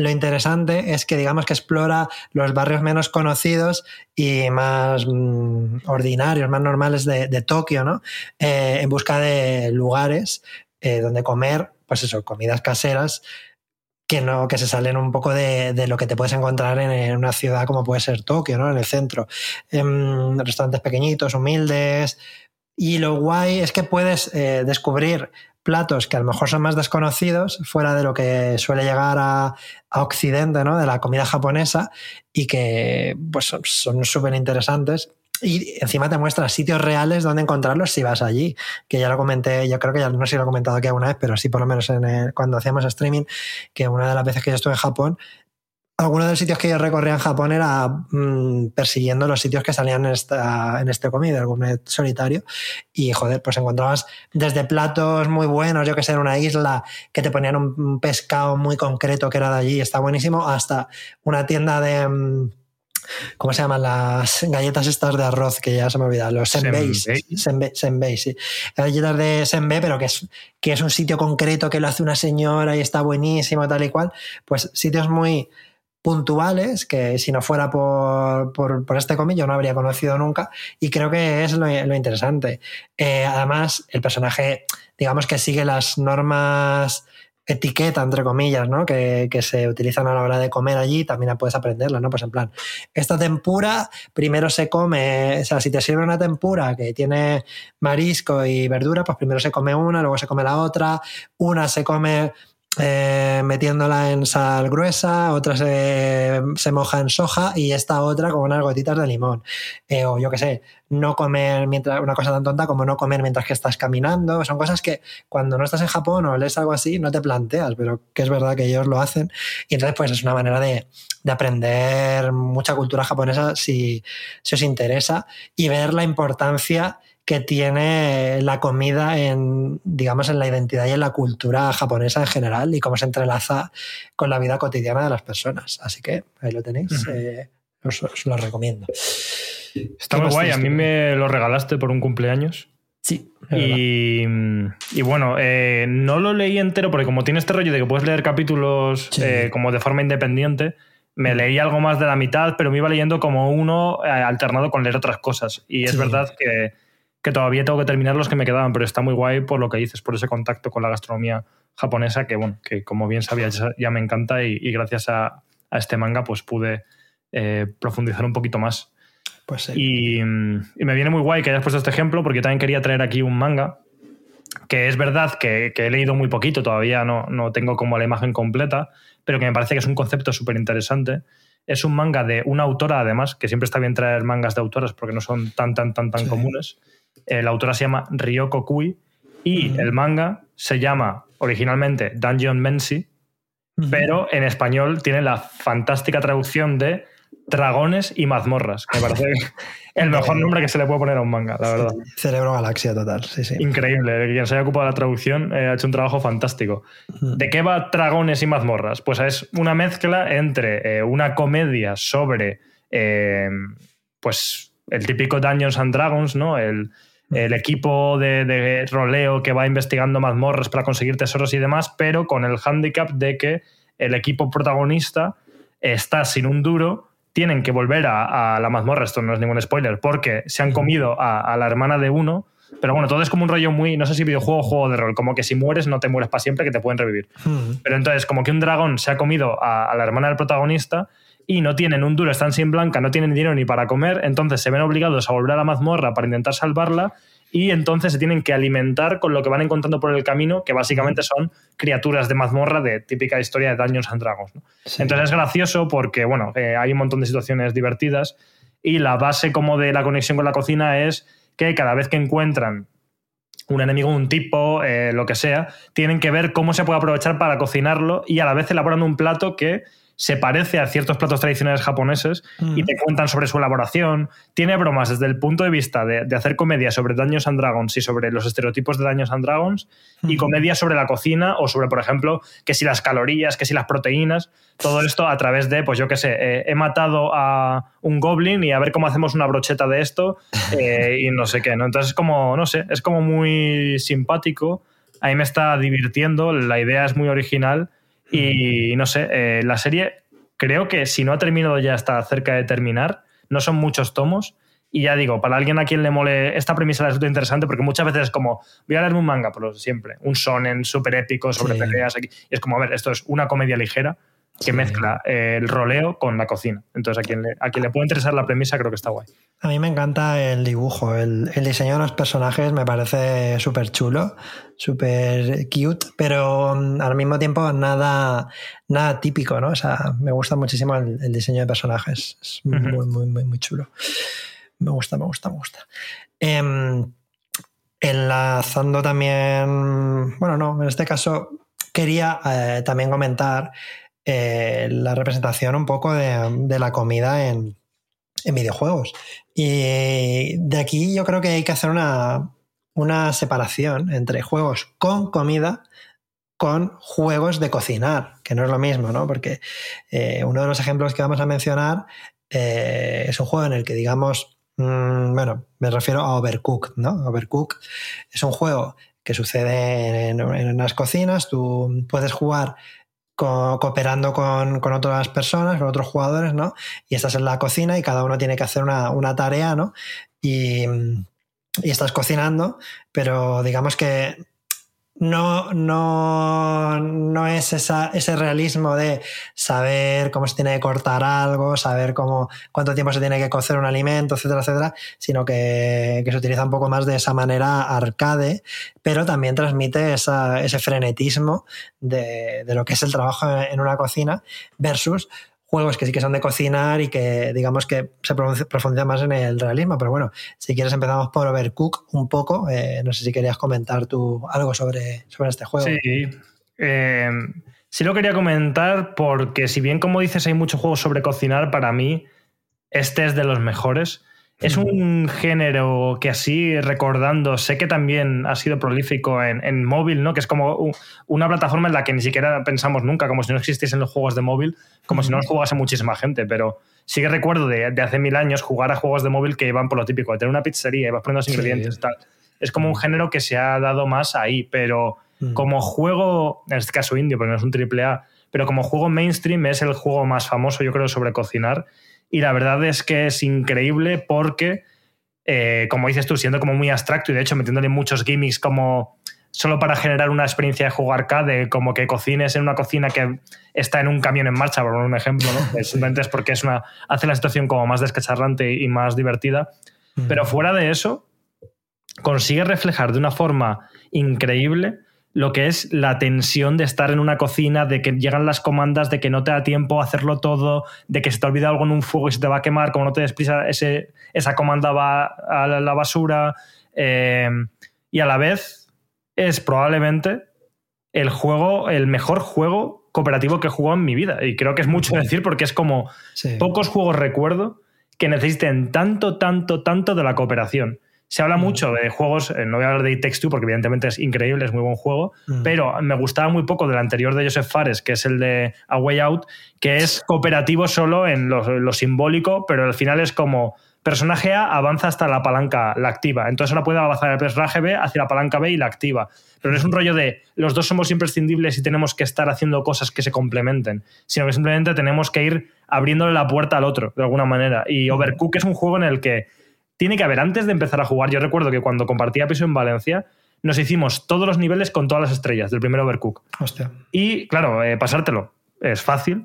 Lo interesante es que digamos que explora los barrios menos conocidos y más mm, ordinarios, más normales de, Tokio, ¿no? Eh, en busca de lugares donde comer, pues eso, comidas caseras que no, que se salen un poco de, lo que te puedes encontrar en, una ciudad como puede ser Tokio, ¿no? En el centro. En restaurantes pequeñitos, humildes. Y lo guay es que puedes eh, descubrir platos que a lo mejor son más desconocidos, fuera de lo que suele llegar a, Occidente, ¿no? De la comida japonesa, y que pues, son súper interesantes y encima te muestra sitios reales donde encontrarlos si vas allí. Que ya lo comenté, yo creo que ya no sé si lo he comentado aquí alguna vez, pero sí por lo menos en el, cuando hacíamos streaming, que una de las veces que yo estuve en Japón, alguno de los sitios que yo recorría en Japón era mmm, persiguiendo los sitios que salían en, esta, en este comida, el gourmet solitario. Y joder, pues encontrabas desde platos muy buenos, yo que sé, en una isla que te ponían un pescado muy concreto que era de allí, está buenísimo, hasta una tienda de. Mmm, ¿Cómo se llaman las galletas estas de arroz? Que ya se me olvida. Los senbeis. Senbei, senbei, sí. Galletas de senbei, pero que es, que es un sitio concreto que lo hace una señora y está buenísimo, tal y cual. Pues sitios muy puntuales que si no fuera por, por, este cómic yo no habría conocido nunca y creo que es lo, interesante. Eh, además, el personaje, digamos que sigue las normas etiqueta, entre comillas, ¿no? Que, que, se utilizan a la hora de comer allí, también puedes aprenderla, ¿no? Pues en plan, esta tempura primero se come, o sea, si te sirve una tempura que tiene marisco y verdura, pues primero se come una, luego se come la otra, una se come eh, metiéndola en sal gruesa, otra se, se, moja en soja y esta otra con unas gotitas de limón. Eh, o yo qué sé, no comer mientras, una cosa tan tonta como no comer mientras que estás caminando. Son cosas que cuando no estás en Japón o lees algo así no te planteas, pero que es verdad que ellos lo hacen. Y entonces, pues es una manera de, de aprender mucha cultura japonesa si, si os interesa y ver la importancia que tiene la comida en, digamos, en la identidad y en la cultura japonesa en general y cómo se entrelaza con la vida cotidiana de las personas. Así que ahí lo tenéis. Uh -huh. eh, os, os, lo recomiendo. Está muy guay. A mí me lo regalaste por un cumpleaños. Sí. Y, y, bueno, eh, no lo leí entero porque como tiene este rollo de que puedes leer capítulos sí. eh, como de forma independiente, me leí algo más de la mitad, pero me iba leyendo como uno alternado con leer otras cosas. Y es sí. verdad que que todavía tengo que terminar los que me quedaban, pero está muy guay por lo que dices, por ese contacto con la gastronomía japonesa, que bueno, que como bien sabía ya, ya me encanta y, y gracias a, a, este manga pues pude eh, profundizar un poquito más. Pues sí. y, y, me viene muy guay que hayas puesto este ejemplo, porque yo también quería traer aquí un manga, que es verdad que, que he leído muy poquito, todavía no, no tengo como la imagen completa, pero que me parece que es un concepto súper interesante. Es un manga de una autora, además, que siempre está bien traer mangas de autoras porque no son tan, tan, tan, tan sí. comunes la autora se llama Ryoko Kui y uh -huh. el manga se llama originalmente Dungeon Mensi, uh -huh. pero en español tiene la fantástica traducción de Dragones y mazmorras, que me parece *laughs* el mejor nombre que se le puede poner a un manga, la verdad. Cerebro Galaxia total, sí, sí. Increíble, quien se haya ocupado de la traducción eh, ha hecho un trabajo fantástico. Uh -huh. ¿De qué va Dragones y mazmorras? Pues es una mezcla entre eh, una comedia sobre, eh, pues, el típico Dungeons and Dragons, ¿no? El, el equipo de, de, roleo que va investigando mazmorras para conseguir tesoros y demás, pero con el hándicap de que el equipo protagonista está sin un duro, tienen que volver a, a la mazmorra, esto no es ningún spoiler, porque se han comido a, a, la hermana de uno, pero bueno, todo es como un rollo muy, no sé si videojuego o juego de rol, como que si mueres no te mueres para siempre, que te pueden revivir. Hmm. Pero entonces, como que un dragón se ha comido a, a la hermana del protagonista y no tienen un duro, están sin blanca, no tienen dinero ni para comer, entonces se ven obligados a volver a la mazmorra para intentar salvarla y entonces se tienen que alimentar con lo que van encontrando por el camino, que básicamente son criaturas de mazmorra de típica historia de Dungeons and Dragons. ¿no? Sí. Entonces es gracioso porque, bueno, eh, hay un montón de situaciones divertidas y la base como de la conexión con la cocina es que cada vez que encuentran un enemigo, un tipo, eh, lo que sea, tienen que ver cómo se puede aprovechar para cocinarlo y a la vez elaboran un plato que se parece a ciertos platos tradicionales japoneses y te cuentan sobre su elaboración. Tiene bromas desde el punto de vista de, de hacer comedia sobre Dungeons and Dragons y sobre los estereotipos de Dungeons and Dragons y comedia sobre la cocina o sobre, por ejemplo, que si las calorías, que si las proteínas, todo esto a través de, pues yo qué sé, eh, he matado a un goblin y a ver cómo hacemos una brocheta de esto *laughs* eh, y no sé qué, ¿no? Entonces es como, no sé, es como muy simpático. A mí me está divirtiendo, la idea es muy original y no sé, eh, la serie creo que si no ha terminado ya está cerca de terminar, no son muchos tomos. Y ya digo, para alguien a quien le mole esta premisa es resulta interesante porque muchas veces es como, voy a leerme un manga, pero siempre, un sonen súper épico sobre Sí. peleas. aquí. Y es como, a ver, esto es una comedia ligera que Sí. mezcla eh, el roleo con la cocina. Entonces, a quien, le, a quien le puede interesar la premisa, creo que está guay. A mí me encanta el dibujo, el, el diseño de los personajes me parece súper chulo, súper cute, pero mm, al mismo tiempo nada, nada típico, ¿no? O sea, me gusta muchísimo el, el diseño de personajes, es muy, muy, muy, muy chulo. Me gusta, me gusta, me gusta. Em, enlazando también, bueno, no, en este caso quería eh, también comentar eh, la representación un poco de, la comida en, en videojuegos. Y de aquí yo creo que hay que hacer una, una separación entre juegos con comida con juegos de cocinar, que no es lo mismo, ¿no? Porque eh, uno de los ejemplos que vamos a mencionar eh, es un juego en el que, digamos, mm, bueno, me refiero a Overcooked, ¿no? Overcooked es un juego que sucede en, en unas cocinas, tú puedes jugar co- cooperando con, con otras personas, con otros jugadores, ¿no? Y estás en la cocina y cada uno tiene que hacer una, una tarea, ¿no? Y, y estás cocinando, pero digamos que no, no, no es esa, ese realismo de saber cómo se tiene que cortar algo, saber cómo, cuánto tiempo se tiene que cocer un alimento, etcétera, etcétera, sino que, que se utiliza un poco más de esa manera arcade, pero también transmite esa, ese frenetismo de, de lo que es el trabajo en una cocina versus juegos que sí que son de cocinar y que digamos que se profundiza- más en el realismo. Pero bueno, si quieres empezamos por Overcook un poco. Eh, no sé si querías comentar tú algo sobre, sobre este juego. Sí. Eh, sí lo quería comentar porque si bien como dices hay muchos juegos sobre cocinar, para mí este es de los mejores. Es un género que así recordando, sé que también ha sido prolífico en, en móvil, ¿no? Que es como una plataforma en la que ni siquiera pensamos nunca, como si no existiesen los juegos de móvil, como si no los jugase muchísima gente, pero sí que recuerdo de, de hace mil años jugar a juegos de móvil que iban por lo típico, de tener una pizzería y vas poniendo los Sí. ingredientes, tal. Es como un género que se ha dado más ahí, pero Mm. como juego, en este caso indio, porque no es un triple A, pero como juego mainstream es el juego más famoso, yo creo, sobre cocinar. Y la verdad es que es increíble porque, eh, como dices tú, siendo como muy abstracto y de hecho metiéndole muchos gimmicks como solo para generar una experiencia de juego arcade, como que cocines en una cocina que está en un camión en marcha, por un ejemplo, ¿no? *laughs* Que simplemente es porque es una, hace la situación como más descacharrante y más divertida. Mm. Pero fuera de eso, consigue reflejar de una forma increíble lo que es la tensión de estar en una cocina, de que llegan las comandas, de que no te da tiempo a hacerlo todo, de que se te olvida algo en un fuego y se te va a quemar, como no te des prisa, ese, esa comanda va a la, la basura. eh, y a la vez es probablemente el juego, el mejor juego cooperativo que he jugado en mi vida. Y creo que es mucho decir porque es como Sí. pocos juegos recuerdo que necesiten tanto, tanto, tanto de la cooperación. Se habla mucho de juegos, eh, no voy a hablar de It Takes Two porque evidentemente es increíble, es muy buen juego, Mm. pero me gustaba muy poco del anterior de Joseph Fares, que es el de A Way Out, que es cooperativo solo en lo, lo simbólico, pero al final es como personaje A avanza hasta la palanca, la activa. Entonces ahora puede avanzar el personaje B hacia la palanca B y la activa. Pero no es un rollo de los dos somos imprescindibles y tenemos que estar haciendo cosas que se complementen, sino que simplemente tenemos que ir abriéndole la puerta al otro, de alguna manera. Y Overcook es un juego en el que tiene que haber, antes de empezar a jugar, yo recuerdo que cuando compartía piso en Valencia, nos hicimos todos los niveles con todas las estrellas del primer Overcook. Hostia. Y claro, eh, pasártelo es fácil.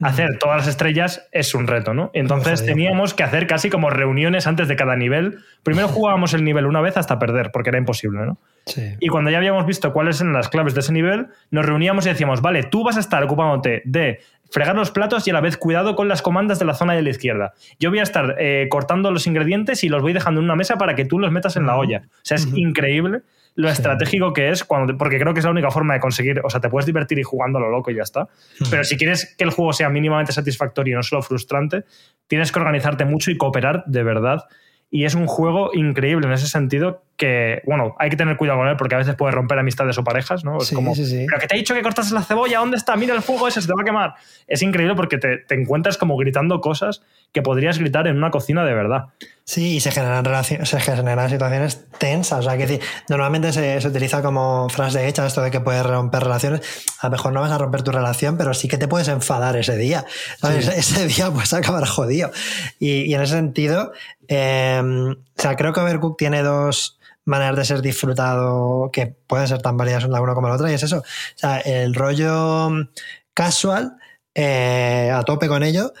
Hacer todas las estrellas es un reto, ¿no? Entonces teníamos que hacer casi como reuniones antes de cada nivel. Primero *laughs* jugábamos el nivel una vez hasta perder, porque era imposible, ¿no? Sí. Y cuando ya habíamos visto cuáles eran las claves de ese nivel, nos reuníamos y decíamos, vale, tú vas a estar ocupándote de fregar los platos y a la vez cuidado con las comandas de la zona de la izquierda. Yo voy a estar eh, cortando los ingredientes y los voy dejando en una mesa para que tú los metas en la olla. O sea, es increíble lo estratégico que es, cuando, porque creo que es la única forma de conseguir, o sea, te puedes divertir y jugando a lo loco y ya está. Pero si quieres que el juego sea mínimamente satisfactorio y no solo frustrante, tienes que organizarte mucho y cooperar de verdad. Y es un juego increíble en ese sentido que, bueno, hay que tener cuidado con él porque a veces puede romper amistades o parejas, ¿no? Es Sí, como, sí, sí. pero que te he dicho que cortas la cebolla, ¿dónde está? Mira el fuego ese, se te va a quemar. Es increíble porque te, te encuentras como gritando cosas que podrías gritar en una cocina de verdad. Sí, y se generan, relaciones, se generan situaciones tensas. O sea, que decir, normalmente se, se utiliza como frase hecha esto de que puedes romper relaciones. A lo mejor no vas a romper tu relación, pero sí que te puedes enfadar ese día. ¿sabes? *laughs* Ese día puedes acabar jodido. Y, y en ese sentido, eh, o sea, creo que Overcook tiene dos maneras de ser disfrutado que pueden ser tan válidas la una como la otra, y es eso. O sea, el rollo casual, eh, a tope con ello,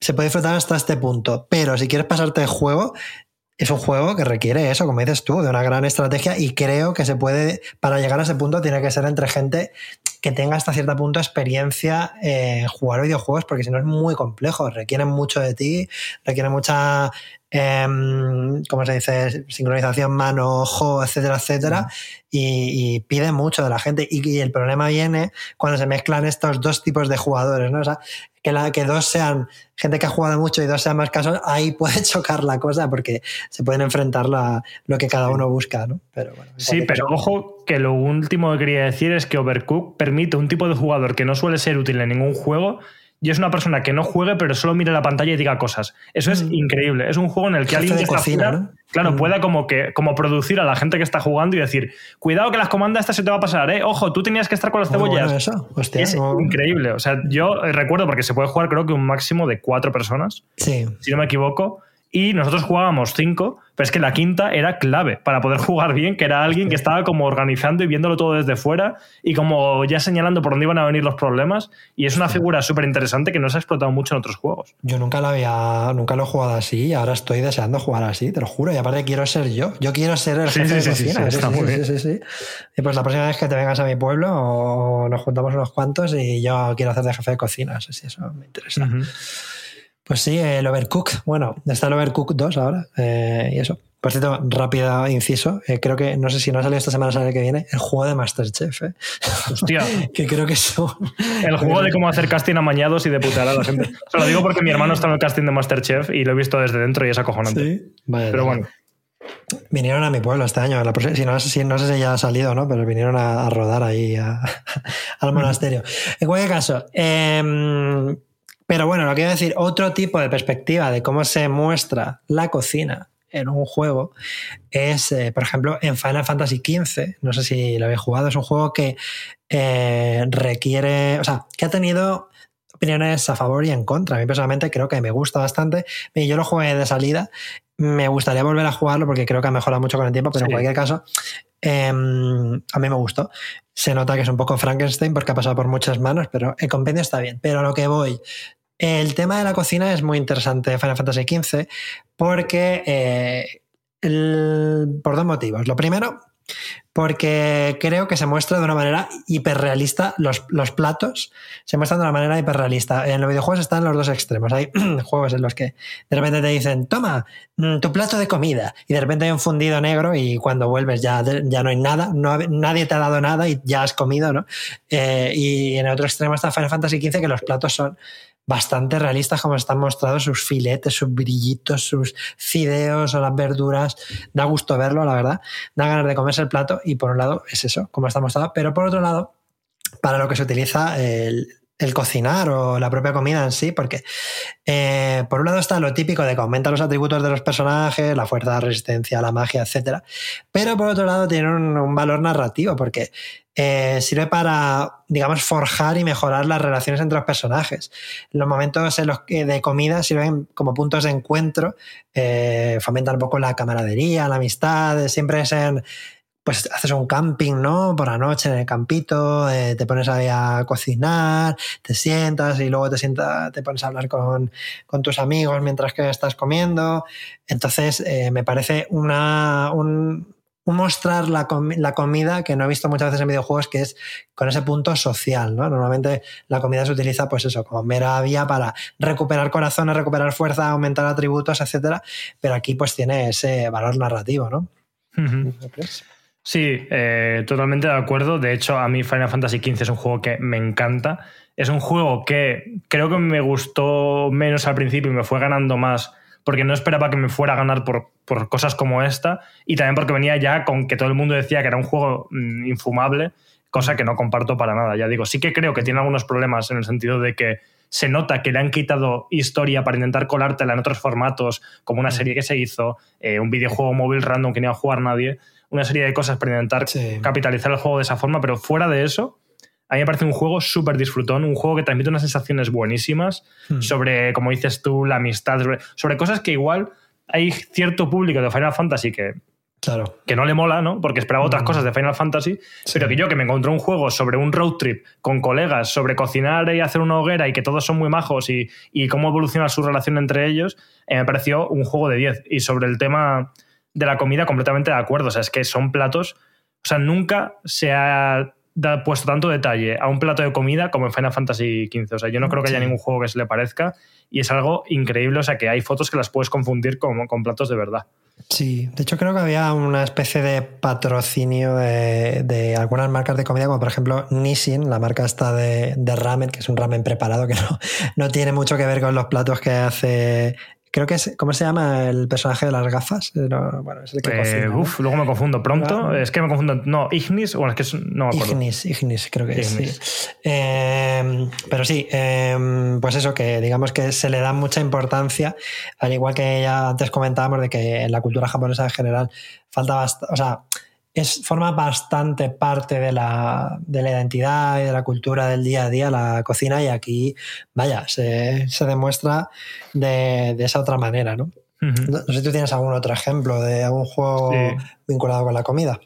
se puede disfrutar hasta este punto. Pero si quieres pasarte el juego, es un juego que requiere eso, como dices tú, de una gran estrategia y creo que se puede, para llegar a ese punto, tiene que ser entre gente que tenga hasta cierto punto experiencia en jugar videojuegos, porque si no es muy complejo, requieren mucho de ti, requiere mucha, eh, ¿cómo se dice?, sincronización mano-ojo, etcétera, etcétera, y, y, pide mucho de la gente. Y, y, el problema viene cuando se mezclan estos dos tipos de jugadores, ¿no? O sea, que, la, que dos sean gente que ha jugado mucho y dos sean más casos, ahí *laughs* puede chocar la cosa porque se pueden enfrentar la, lo que cada uno busca, ¿no? Pero bueno, sí, pero ojo que lo último que quería decir es que Overcook permite un tipo de jugador que no suele ser útil en ningún juego y es una persona que no juegue, pero solo mire la pantalla y diga cosas. Eso es mm. increíble. Es un juego en el que Jefe alguien que está cocina, fuera, ¿no? claro, Mm. pueda como que como producir a la gente que está jugando y decir, cuidado que las comandas estas se te va a pasar, eh. Ojo, tú tenías que estar con las cebollas. bueno eso. Hostia, es no- increíble. O sea, yo eh, recuerdo porque se puede jugar creo que un máximo de cuatro personas, Sí. si no me equivoco. Y nosotros jugábamos cinco, pero es que la quinta era clave para poder *laughs* jugar bien, que era alguien que estaba como organizando y viéndolo todo desde fuera y como ya señalando por dónde iban a venir los problemas. Y es una figura súper interesante que no se ha explotado mucho en otros juegos. Yo nunca lo había, nunca lo he jugado así y ahora estoy deseando jugar así, te lo juro. Y aparte quiero ser yo. Yo quiero ser el jefe sí, de sí, sí, cocina. sí, está muy bien. sí, sí. Y pues la próxima vez que te vengas a mi pueblo o nos juntamos unos cuantos y yo quiero hacer de jefe de cocina. Sí, sí, eso me interesa. Pues sí, el Overcook. Bueno, está el Overcook 2 ahora eh, y eso. Por cierto, rápido inciso. eh, creo que, no sé si no ha salido esta semana, sale el que viene, el juego de Masterchef. eh. Hostia. *laughs* que creo que son. El juego de cómo hacer casting amañados y de la gente. Se lo digo porque mi hermano está en el casting de Masterchef y lo he visto desde dentro y es acojonante. Sí. Vale, Pero bueno, Vinieron a mi pueblo este año. la próxima- si no, si, no sé si ya ha salido, ¿no? Pero vinieron a, a rodar ahí a- *laughs* al monasterio. En cualquier caso, em, pero bueno, lo que quiero decir, otro tipo de perspectiva de cómo se muestra la cocina en un juego es, eh, por ejemplo, en Final Fantasy XV. No sé si lo habéis jugado. Es un juego que eh, requiere, o sea, que ha tenido opiniones a favor y en contra. A mí personalmente creo que me gusta bastante. Y Yo lo jugué de salida. Me gustaría volver a jugarlo porque creo que ha mejorado mucho con el tiempo, pero Sí. en cualquier caso, eh, a mí me gustó. Se nota que es un poco Frankenstein porque ha pasado por muchas manos, pero el compendio está bien. Pero a lo que voy, el tema de la cocina es muy interesante de Final Fantasy XV porque eh, por dos motivos. Lo primero, porque creo que se muestra de una manera hiperrealista los, los platos, se muestran de una manera hiperrealista. En los videojuegos están los dos extremos. Hay *clears throat* juegos en los que de repente te dicen, toma, mm, tu plato de comida, y de repente hay un fundido negro y cuando vuelves ya, ya no hay nada, no, nadie te ha dado nada y ya has comido, ¿no? Eh, y en el otro extremo está Final Fantasy XV, que los platos son bastante realistas como están mostrados sus filetes, sus brillitos, sus fideos o las verduras. Da gusto verlo, la verdad. Da ganas de comerse el plato y por un lado es eso, como está mostrado, pero por otro lado, para lo que se utiliza el, el cocinar o la propia comida en sí, porque eh, por un lado está lo típico de que aumenta los atributos de los personajes, la fuerza, la resistencia, la magia, etcétera, pero por otro lado tiene un, un valor narrativo porque eh, sirve para, digamos, forjar y mejorar las relaciones entre los personajes. Los momentos en los que de comida sirven como puntos de encuentro, eh, fomentan un poco la camaradería, la amistad, siempre es en, pues haces un camping, ¿no? Por la noche en el campito, eh, te pones ahí a cocinar, te sientas y luego te sientas, te pones a hablar con, con tus amigos mientras que estás comiendo. Entonces, eh, me parece una, un, un mostrar la, comi- la comida que no he visto muchas veces en videojuegos, que es con ese punto social, ¿no? Normalmente la comida se utiliza, pues eso, como mera vía para recuperar corazones, recuperar fuerza, aumentar atributos, etcétera. Pero aquí, pues tiene ese valor narrativo, ¿no? Sí, eh, totalmente de acuerdo. De hecho, a mí Final Fantasy XV es un juego que me encanta. Es un juego que creo que me gustó menos al principio y me fue ganando más porque no esperaba que me fuera a ganar por, por cosas como esta y también porque venía ya con que todo el mundo decía que era un juego mm, infumable, cosa que no comparto para nada. Ya digo, sí que creo que tiene algunos problemas en el sentido de que se nota que le han quitado historia para intentar colártela en otros formatos, como una serie que se hizo, eh, un videojuego móvil random que no iba a jugar nadie, una serie de cosas para intentar Sí. capitalizar el juego de esa forma, pero fuera de eso, a mí me parece un juego súper disfrutón, un juego que transmite unas sensaciones buenísimas Hmm. sobre, como dices tú, la amistad, sobre, sobre cosas que igual hay cierto público de Final Fantasy que, Claro. que no le mola, ¿no? Porque esperaba otras Mm. cosas de Final Fantasy, pero que yo que me encontré un juego sobre un road trip con colegas, sobre cocinar y hacer una hoguera y que todos son muy majos y, y cómo evoluciona su relación entre ellos, eh, me pareció un juego de 10. Y sobre el tema de la comida, completamente de acuerdo. O sea, es que son platos. O sea, nunca se ha da- puesto tanto detalle a un plato de comida como en Final Fantasy XV. O sea, yo no creo que haya ningún juego que se le parezca y es algo increíble. O sea, que hay fotos que las puedes confundir con, con platos de verdad. Sí, de hecho creo que había una especie de patrocinio de, de algunas marcas de comida, como por ejemplo Nissin, la marca esta de, de ramen, que es un ramen preparado que no, no tiene mucho que ver con los platos que hace... Creo que es, ¿cómo se llama el personaje de las gafas? Eh, no, bueno, es el que Eh, cocina. ¿no? uf, luego me confundo. Pronto, Ah. es que me confundo. No, Ignis, bueno, es que es- no me acuerdo. Ignis, Ignis, creo que es. Sí. Eh, pero sí, eh, pues eso, que digamos que se le da mucha importancia, al igual que ya antes comentábamos de que en la cultura japonesa en general falta bastante, o sea, es, forma bastante parte de la, de la identidad y de la cultura del día a día la cocina y aquí, vaya, se, se demuestra de, de esa otra manera, ¿no? No, no sé si tú tienes algún otro ejemplo de algún juego Sí. vinculado con la comida.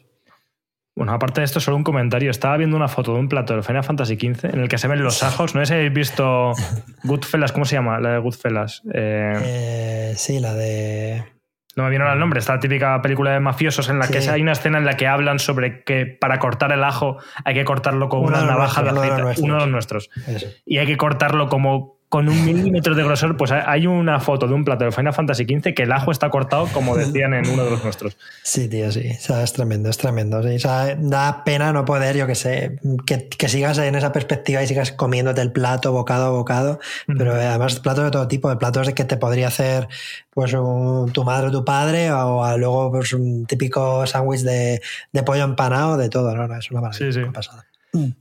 Bueno, aparte de esto, solo un comentario. Estaba viendo una foto de un plato del Final Fantasy XV en el que se ven los ajos. No sé si habéis visto *laughs* Goodfellas, ¿cómo se llama? La de Goodfellas. Eh, Eh, sí, la de... no me viene ahora el nombre. Esta típica película de mafiosos en la que hay una escena en la que hablan sobre que para cortar el ajo hay que cortarlo con Uno una navaja de nuestros, uno de los aceite. Uno de los nuestros. nuestros. Eso. y hay que cortarlo como con un milímetro de grosor, pues hay una foto de un plato de Final Fantasy XV que el ajo está cortado como decían en uno de los nuestros. Sí, tío, sí. O sea, es tremendo, es tremendo. sí. O sea, da pena no poder, yo que sé, que, que sigas en esa perspectiva y sigas comiéndote el plato bocado a bocado. Pero eh, además, platos de todo tipo, de platos de que te podría hacer pues un- tu madre o tu padre, o a luego pues, un típico sándwich de, de pollo empanado, de todo, ¿no? no, Es una maravilla, Sí, sí. una pasada.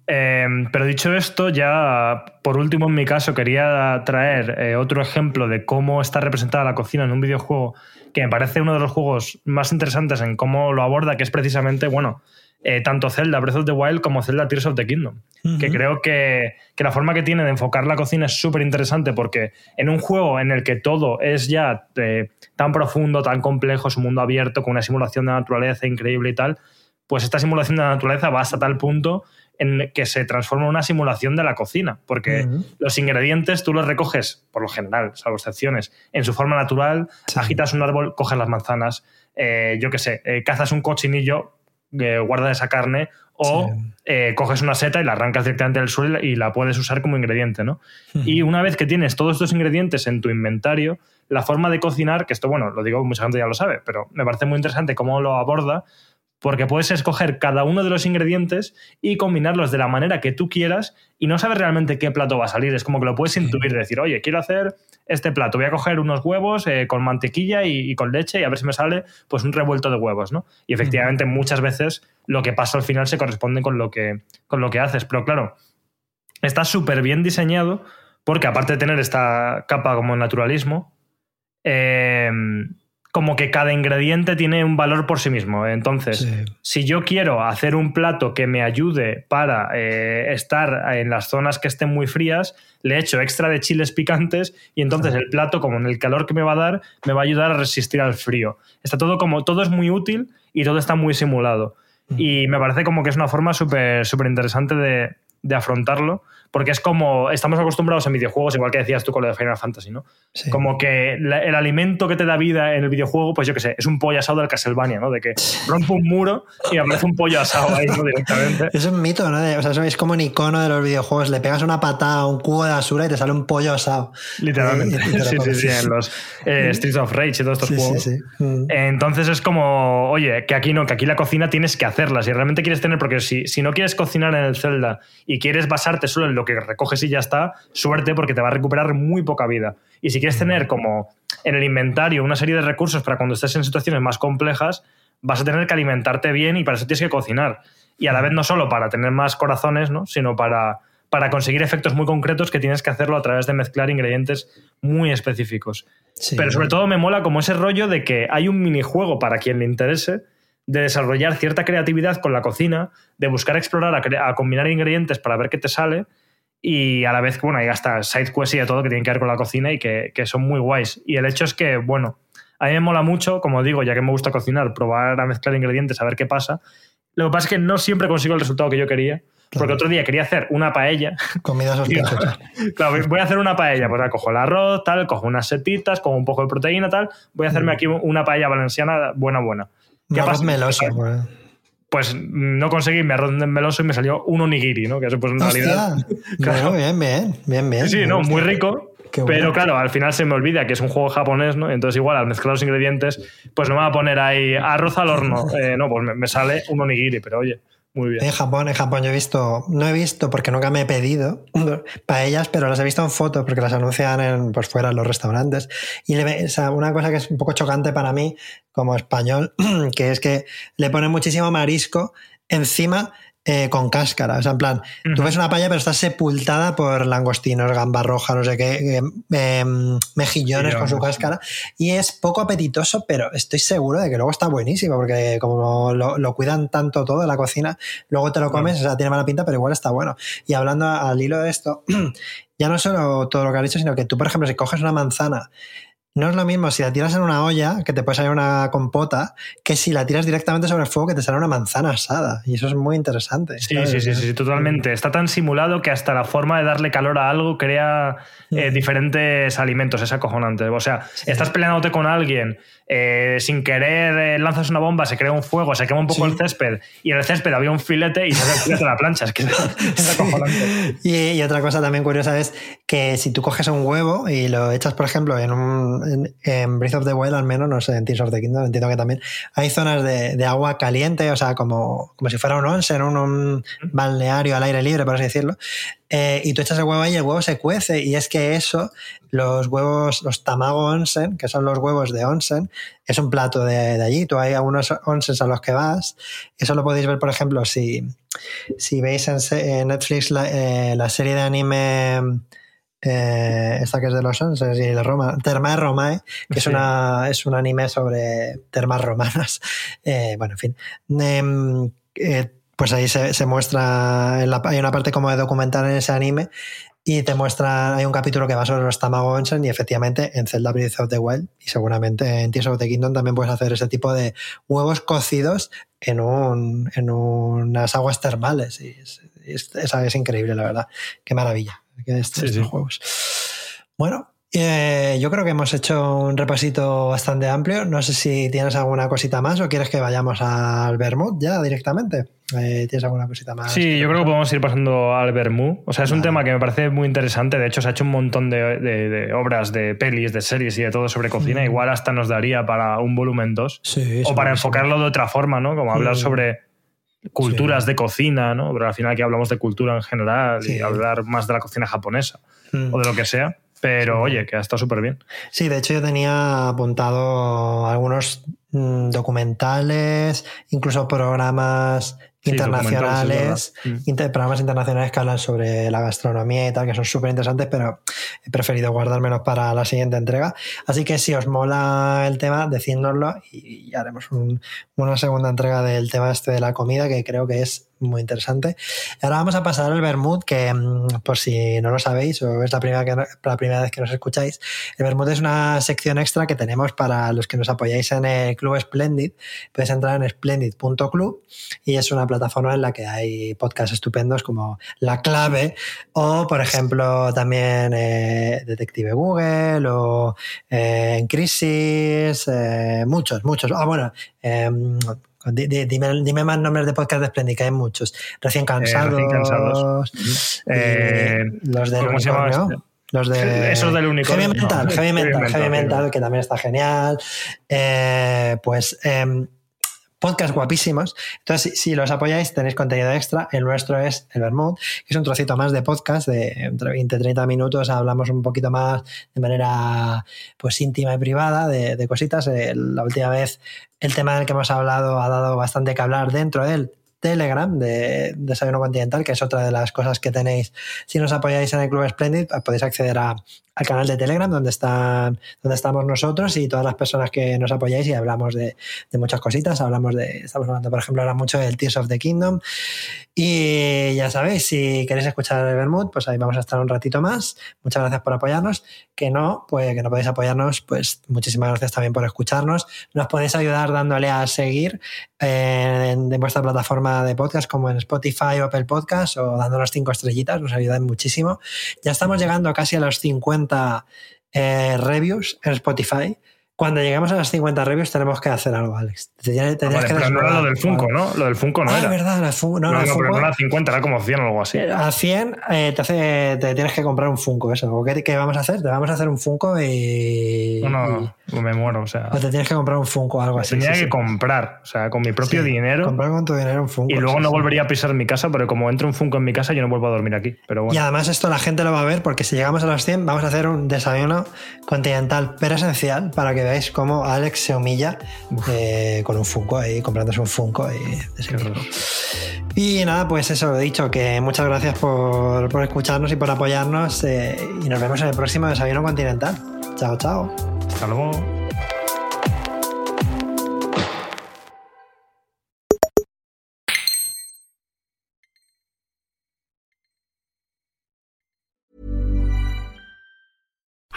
Eh, pero dicho esto, ya por último en mi caso quería traer eh, otro ejemplo de cómo está representada la cocina en un videojuego que me parece uno de los juegos más interesantes en cómo lo aborda, que es precisamente, bueno, eh, tanto Zelda Breath of the Wild como Zelda Tears of the Kingdom. Que creo que, que la forma que tiene de enfocar la cocina es súper interesante porque en un juego en el que todo es ya eh, tan profundo, tan complejo, es un mundo abierto con una simulación de la naturaleza increíble y tal, pues esta simulación de la naturaleza va hasta tal punto en que se transforma en una simulación de la cocina, porque los ingredientes tú los recoges, por lo general, salvo excepciones, en su forma natural, Sí. agitas un árbol, coges las manzanas, eh, yo qué sé, eh, cazas un cochinillo, eh, guardas esa carne, o Sí. coges una seta y la arrancas directamente del suelo y la puedes usar como ingrediente, ¿no? Y una vez que tienes todos estos ingredientes en tu inventario, la forma de cocinar, que esto, bueno, lo digo, mucha gente ya lo sabe, pero me parece muy interesante cómo lo aborda, porque puedes escoger cada uno de los ingredientes y combinarlos de la manera que tú quieras y no sabes realmente qué plato va a salir. Es como que lo puedes intuir, decir, oye, quiero hacer este plato, voy a coger unos huevos eh, con mantequilla y, y con leche y a ver si me sale pues un revuelto de huevos, ¿no? Y efectivamente muchas veces lo que pasa al final se corresponde con lo que, con lo que haces, pero claro, está súper bien diseñado porque aparte de tener esta capa como naturalismo, eh, como que cada ingrediente tiene un valor por sí mismo. Entonces, Sí. si yo quiero hacer un plato que me ayude para eh, estar en las zonas que estén muy frías, le echo extra de chiles picantes y entonces el plato, como en el calor que me va a dar, me va a ayudar a resistir al frío. Está todo como, todo es muy útil y todo está muy simulado. Y me parece como que es una forma súper súper interesante de, de afrontarlo, Porque es como, estamos acostumbrados en videojuegos, igual que decías tú con lo de Final Fantasy, ¿no? Sí. Como que la- el alimento que te da vida en el videojuego, pues yo qué sé, es un pollo asado del Castlevania, ¿no? De que rompe un muro y aparece un pollo asado ahí, ¿no? Directamente. *laughs* Es un mito, ¿no? O sea, es como un icono de los videojuegos. Le pegas una patada a un cubo de basura y te sale un pollo asado. Literalmente. Lo Sí, sí, sí, en los eh, Streets of Rage y todos estos sí, juegos. sí. Mm. Entonces es como, oye, que aquí no, que aquí la cocina tienes que hacerla. Si realmente quieres tener, porque si, si no quieres cocinar en el Zelda y quieres basarte solo en lo que recoges y ya está, suerte porque te va a recuperar muy poca vida. Y si quieres tener como en el inventario una serie de recursos para cuando estés en situaciones más complejas, vas a tener que alimentarte bien y para eso tienes que cocinar. Y a la vez no solo para tener más corazones, ¿no? sino para, para conseguir efectos muy concretos que tienes que hacerlo a través de mezclar ingredientes muy específicos. Sí. Pero sobre todo me mola como ese rollo de que hay un minijuego para quien le interese de desarrollar cierta creatividad con la cocina, de buscar explorar, a combinar ingredientes para ver qué te sale y a la vez, bueno, hay hasta side quests y de todo que tienen que ver con la cocina y que, que son muy guays. Y el hecho es que, bueno, a mí me mola mucho, como digo, ya que me gusta cocinar, probar a mezclar ingredientes, a ver qué pasa. Lo que pasa es que no siempre consigo el resultado que yo quería, porque otro día quería hacer una paella Comida *laughs* sospechosa. Claro, voy a hacer una paella, pues ahora cojo el arroz, tal, cojo unas setitas, cojo un poco de proteína, tal. Voy a hacerme aquí una paella valenciana buena, buena. ¿Qué pasa? meloso. Pues. No conseguí mi arroz meloso y me salió un onigiri, ¿no? Que eso pues en realidad... Hostia. *laughs* Claro. Bueno, bien, bien, bien, bien. Sí, no, muy rico. Qué Pero bueno. claro, al final se me olvida que es un juego japonés, ¿no? Entonces igual al mezclar los ingredientes, pues no me va a poner ahí arroz al horno. *laughs* Eh, no, pues me, me sale un onigiri, pero oye, muy bien. En Japón, en Japón yo he visto, no he visto porque nunca me he pedido *laughs* paellas, pero las he visto en fotos porque las anuncian en, pues fuera en los restaurantes. Y le o sea, una cosa que es un poco chocante para mí como español, *clears throat* que es que le ponen muchísimo marisco encima eh, con cáscara. O sea, en plan, tú ves una paella pero está sepultada por langostinos, gamba roja, no sé qué, eh, em, mejillones con su cáscara. Y es poco apetitoso, pero estoy seguro de que luego está buenísimo porque como lo, lo cuidan tanto todo en la cocina, luego te lo comes, o sea, tiene mala pinta, pero igual está bueno. Y hablando al hilo de esto, *clears throat* ya no solo todo lo que has dicho, sino que tú, por ejemplo, si coges una manzana, no es lo mismo si la tiras en una olla, que te puede salir una compota, que si la tiras directamente sobre el fuego, que te sale una manzana asada. Y eso es muy interesante. Sí, sí, sí, sí, totalmente. Está tan simulado que hasta la forma de darle calor a algo crea eh, Mm. diferentes alimentos. Es acojonante. O sea, estás peleándote con alguien, eh, sin querer eh, lanzas una bomba, se crea un fuego, se quema un poco Sí. el césped y en el césped había un filete y se hace el filete de la plancha. Es que es, es *laughs* acojonante. Y, y otra cosa también curiosa es que si tú coges un huevo y lo echas, por ejemplo, en, un, en, en Breath of the Wild, al menos, no sé, en Tears of the Kingdom, entiendo que también hay zonas de, de agua caliente, o sea, como, como si fuera un onsen, un, un balneario al aire libre, por así decirlo. Eh, y tú echas el huevo ahí y el huevo se cuece. Y es que eso, los huevos, los tamago onsen, que son los huevos de onsen, es un plato de, de allí. Tú hay algunos onsens a los que vas. Eso lo podéis ver, por ejemplo, si, si veis en, Netflix la, eh, la serie de anime eh, esta que es de los onsen y de Roma, Termae Romae, que es, Sí. una, es un anime sobre termas romanas. *laughs* Eh, bueno, en fin. Em, eh, pues ahí se, se muestra, en la- hay una parte como de documental en ese anime y te muestra, hay un capítulo que va sobre los Tamago Onsen y efectivamente en Zelda Breath of the Wild y seguramente en Tears of the Kingdom también puedes hacer ese tipo de huevos cocidos en, un, en unas aguas termales y es, es, es- es increíble la verdad. Qué maravilla que Sí, sí. juegos. Bueno, eh, yo creo que hemos hecho un repasito bastante amplio. No sé si tienes alguna cosita más o quieres que vayamos al Vermouth ya directamente. Eh, ¿Tienes alguna cosita más? Sí, yo creo que podemos ir pasando al Bermú. O sea, es un tema que me parece muy interesante. De hecho, se ha hecho un montón de, de- de obras, de pelis, de series y de todo sobre cocina. Mm. Igual hasta nos daría para un volumen 2. Sí, o para enfocarlo de otra forma, ¿no? Como hablar Mm. sobre culturas Sí. de cocina, ¿no? Pero al final aquí hablamos de cultura en general Sí. y hablar más de la cocina japonesa Mm. o de lo que sea. Pero oye, que ha estado súper bien. Sí, de hecho yo tenía apuntado algunos mm, documentales, incluso programas internacionales. Mm. inter- programas internacionales que hablan sobre la gastronomía y tal, que son súper interesantes, pero he preferido guardármelos para la siguiente entrega. Así que si os mola el tema, decídnoslo y, y haremos un- una segunda entrega del tema este de la comida, que creo que es muy interesante. Ahora vamos a pasar al Bermud, que mm, por si no lo sabéis o es la primera, la primera vez que nos escucháis, el Bermud es una sección extra que tenemos para los que nos apoyáis en el Club Splendid. Puedes entrar en splendid.club y es una plataforma en la que hay podcasts estupendos como La Clave o, por ejemplo, también eh, Detective Google o eh, En Crisis, eh, muchos, muchos. Ah, bueno, em, Dime, dime, más nombres de podcast de Splendid, que hay muchos. Recién Eh, cansados. recién cansados. eh, Eh, los del ¿cómo se llama este? Los de. Esos del unicornio. Heavy Mental, No, Heavy Heavy Mental, Heavy Mental, que también está genial. Eh, pues. Podcast guapísimos. Entonces, si, los apoyáis, tenéis contenido extra. El nuestro es el Bermud, que es un trocito más de podcast de entre 20 y 30 minutos. Hablamos un poquito más de manera pues íntima y privada de, de cositas. La última vez, el tema del que hemos hablado ha dado bastante que hablar dentro del Telegram de Desayuno Continental, que es otra de las cosas que tenéis. Si nos apoyáis en el Club Splendid, podéis acceder a, al canal de Telegram donde, están, donde estamos nosotros y todas las personas que nos apoyáis y hablamos de, de, muchas cositas. Hablamos de, estamos hablando, por ejemplo, ahora mucho del Tears of the Kingdom. Y ya sabéis, si queréis escuchar el Bermud, pues ahí vamos a estar un ratito más. Muchas gracias por apoyarnos. Que no, pues que no podéis apoyarnos, pues muchísimas gracias también por escucharnos. Nos podéis ayudar dándole a seguir en, en vuestra plataforma de podcast como en Spotify o Apple Podcast o dándonos cinco estrellitas, nos ayudan muchísimo. Ya estamos llegando casi a los 50 eh, reviews en Spotify. Cuando lleguemos a las 50 reviews tenemos que hacer algo, Alex. Tendrías, tendrías vale, que pero no era lo del Funko, ¿no? Lo del Funko no ah, era. verdad, del Funko. No, no, no, Funko, pero no era 50, era como 100 o algo así. A 100 eh, te, hace, te, tienes que comprar un Funko, eso. ¿Qué, ¿Qué, vamos a hacer? Te vamos a hacer un Funko y... No, no, y, me muero, o sea... O te tienes que comprar un Funko o algo así. Tenía sí, que sí. comprar, o sea, con mi propio Sí, dinero. Comprar con tu dinero un Funko. Y luego no volvería a pisar mi casa, porque como entra un Funko en mi casa, yo no vuelvo a dormir aquí. Pero bueno. Y además esto la gente lo va a ver porque si llegamos a los 100 vamos a hacer un desayuno continental presencial para que veáis cómo Alex se humilla eh, con un Funko ahí, comprándose un Funko y, y nada, pues eso, lo he dicho, que muchas gracias por, por escucharnos y por apoyarnos eh, y nos vemos en el próximo desayuno continental. Chao, chao. Hasta luego.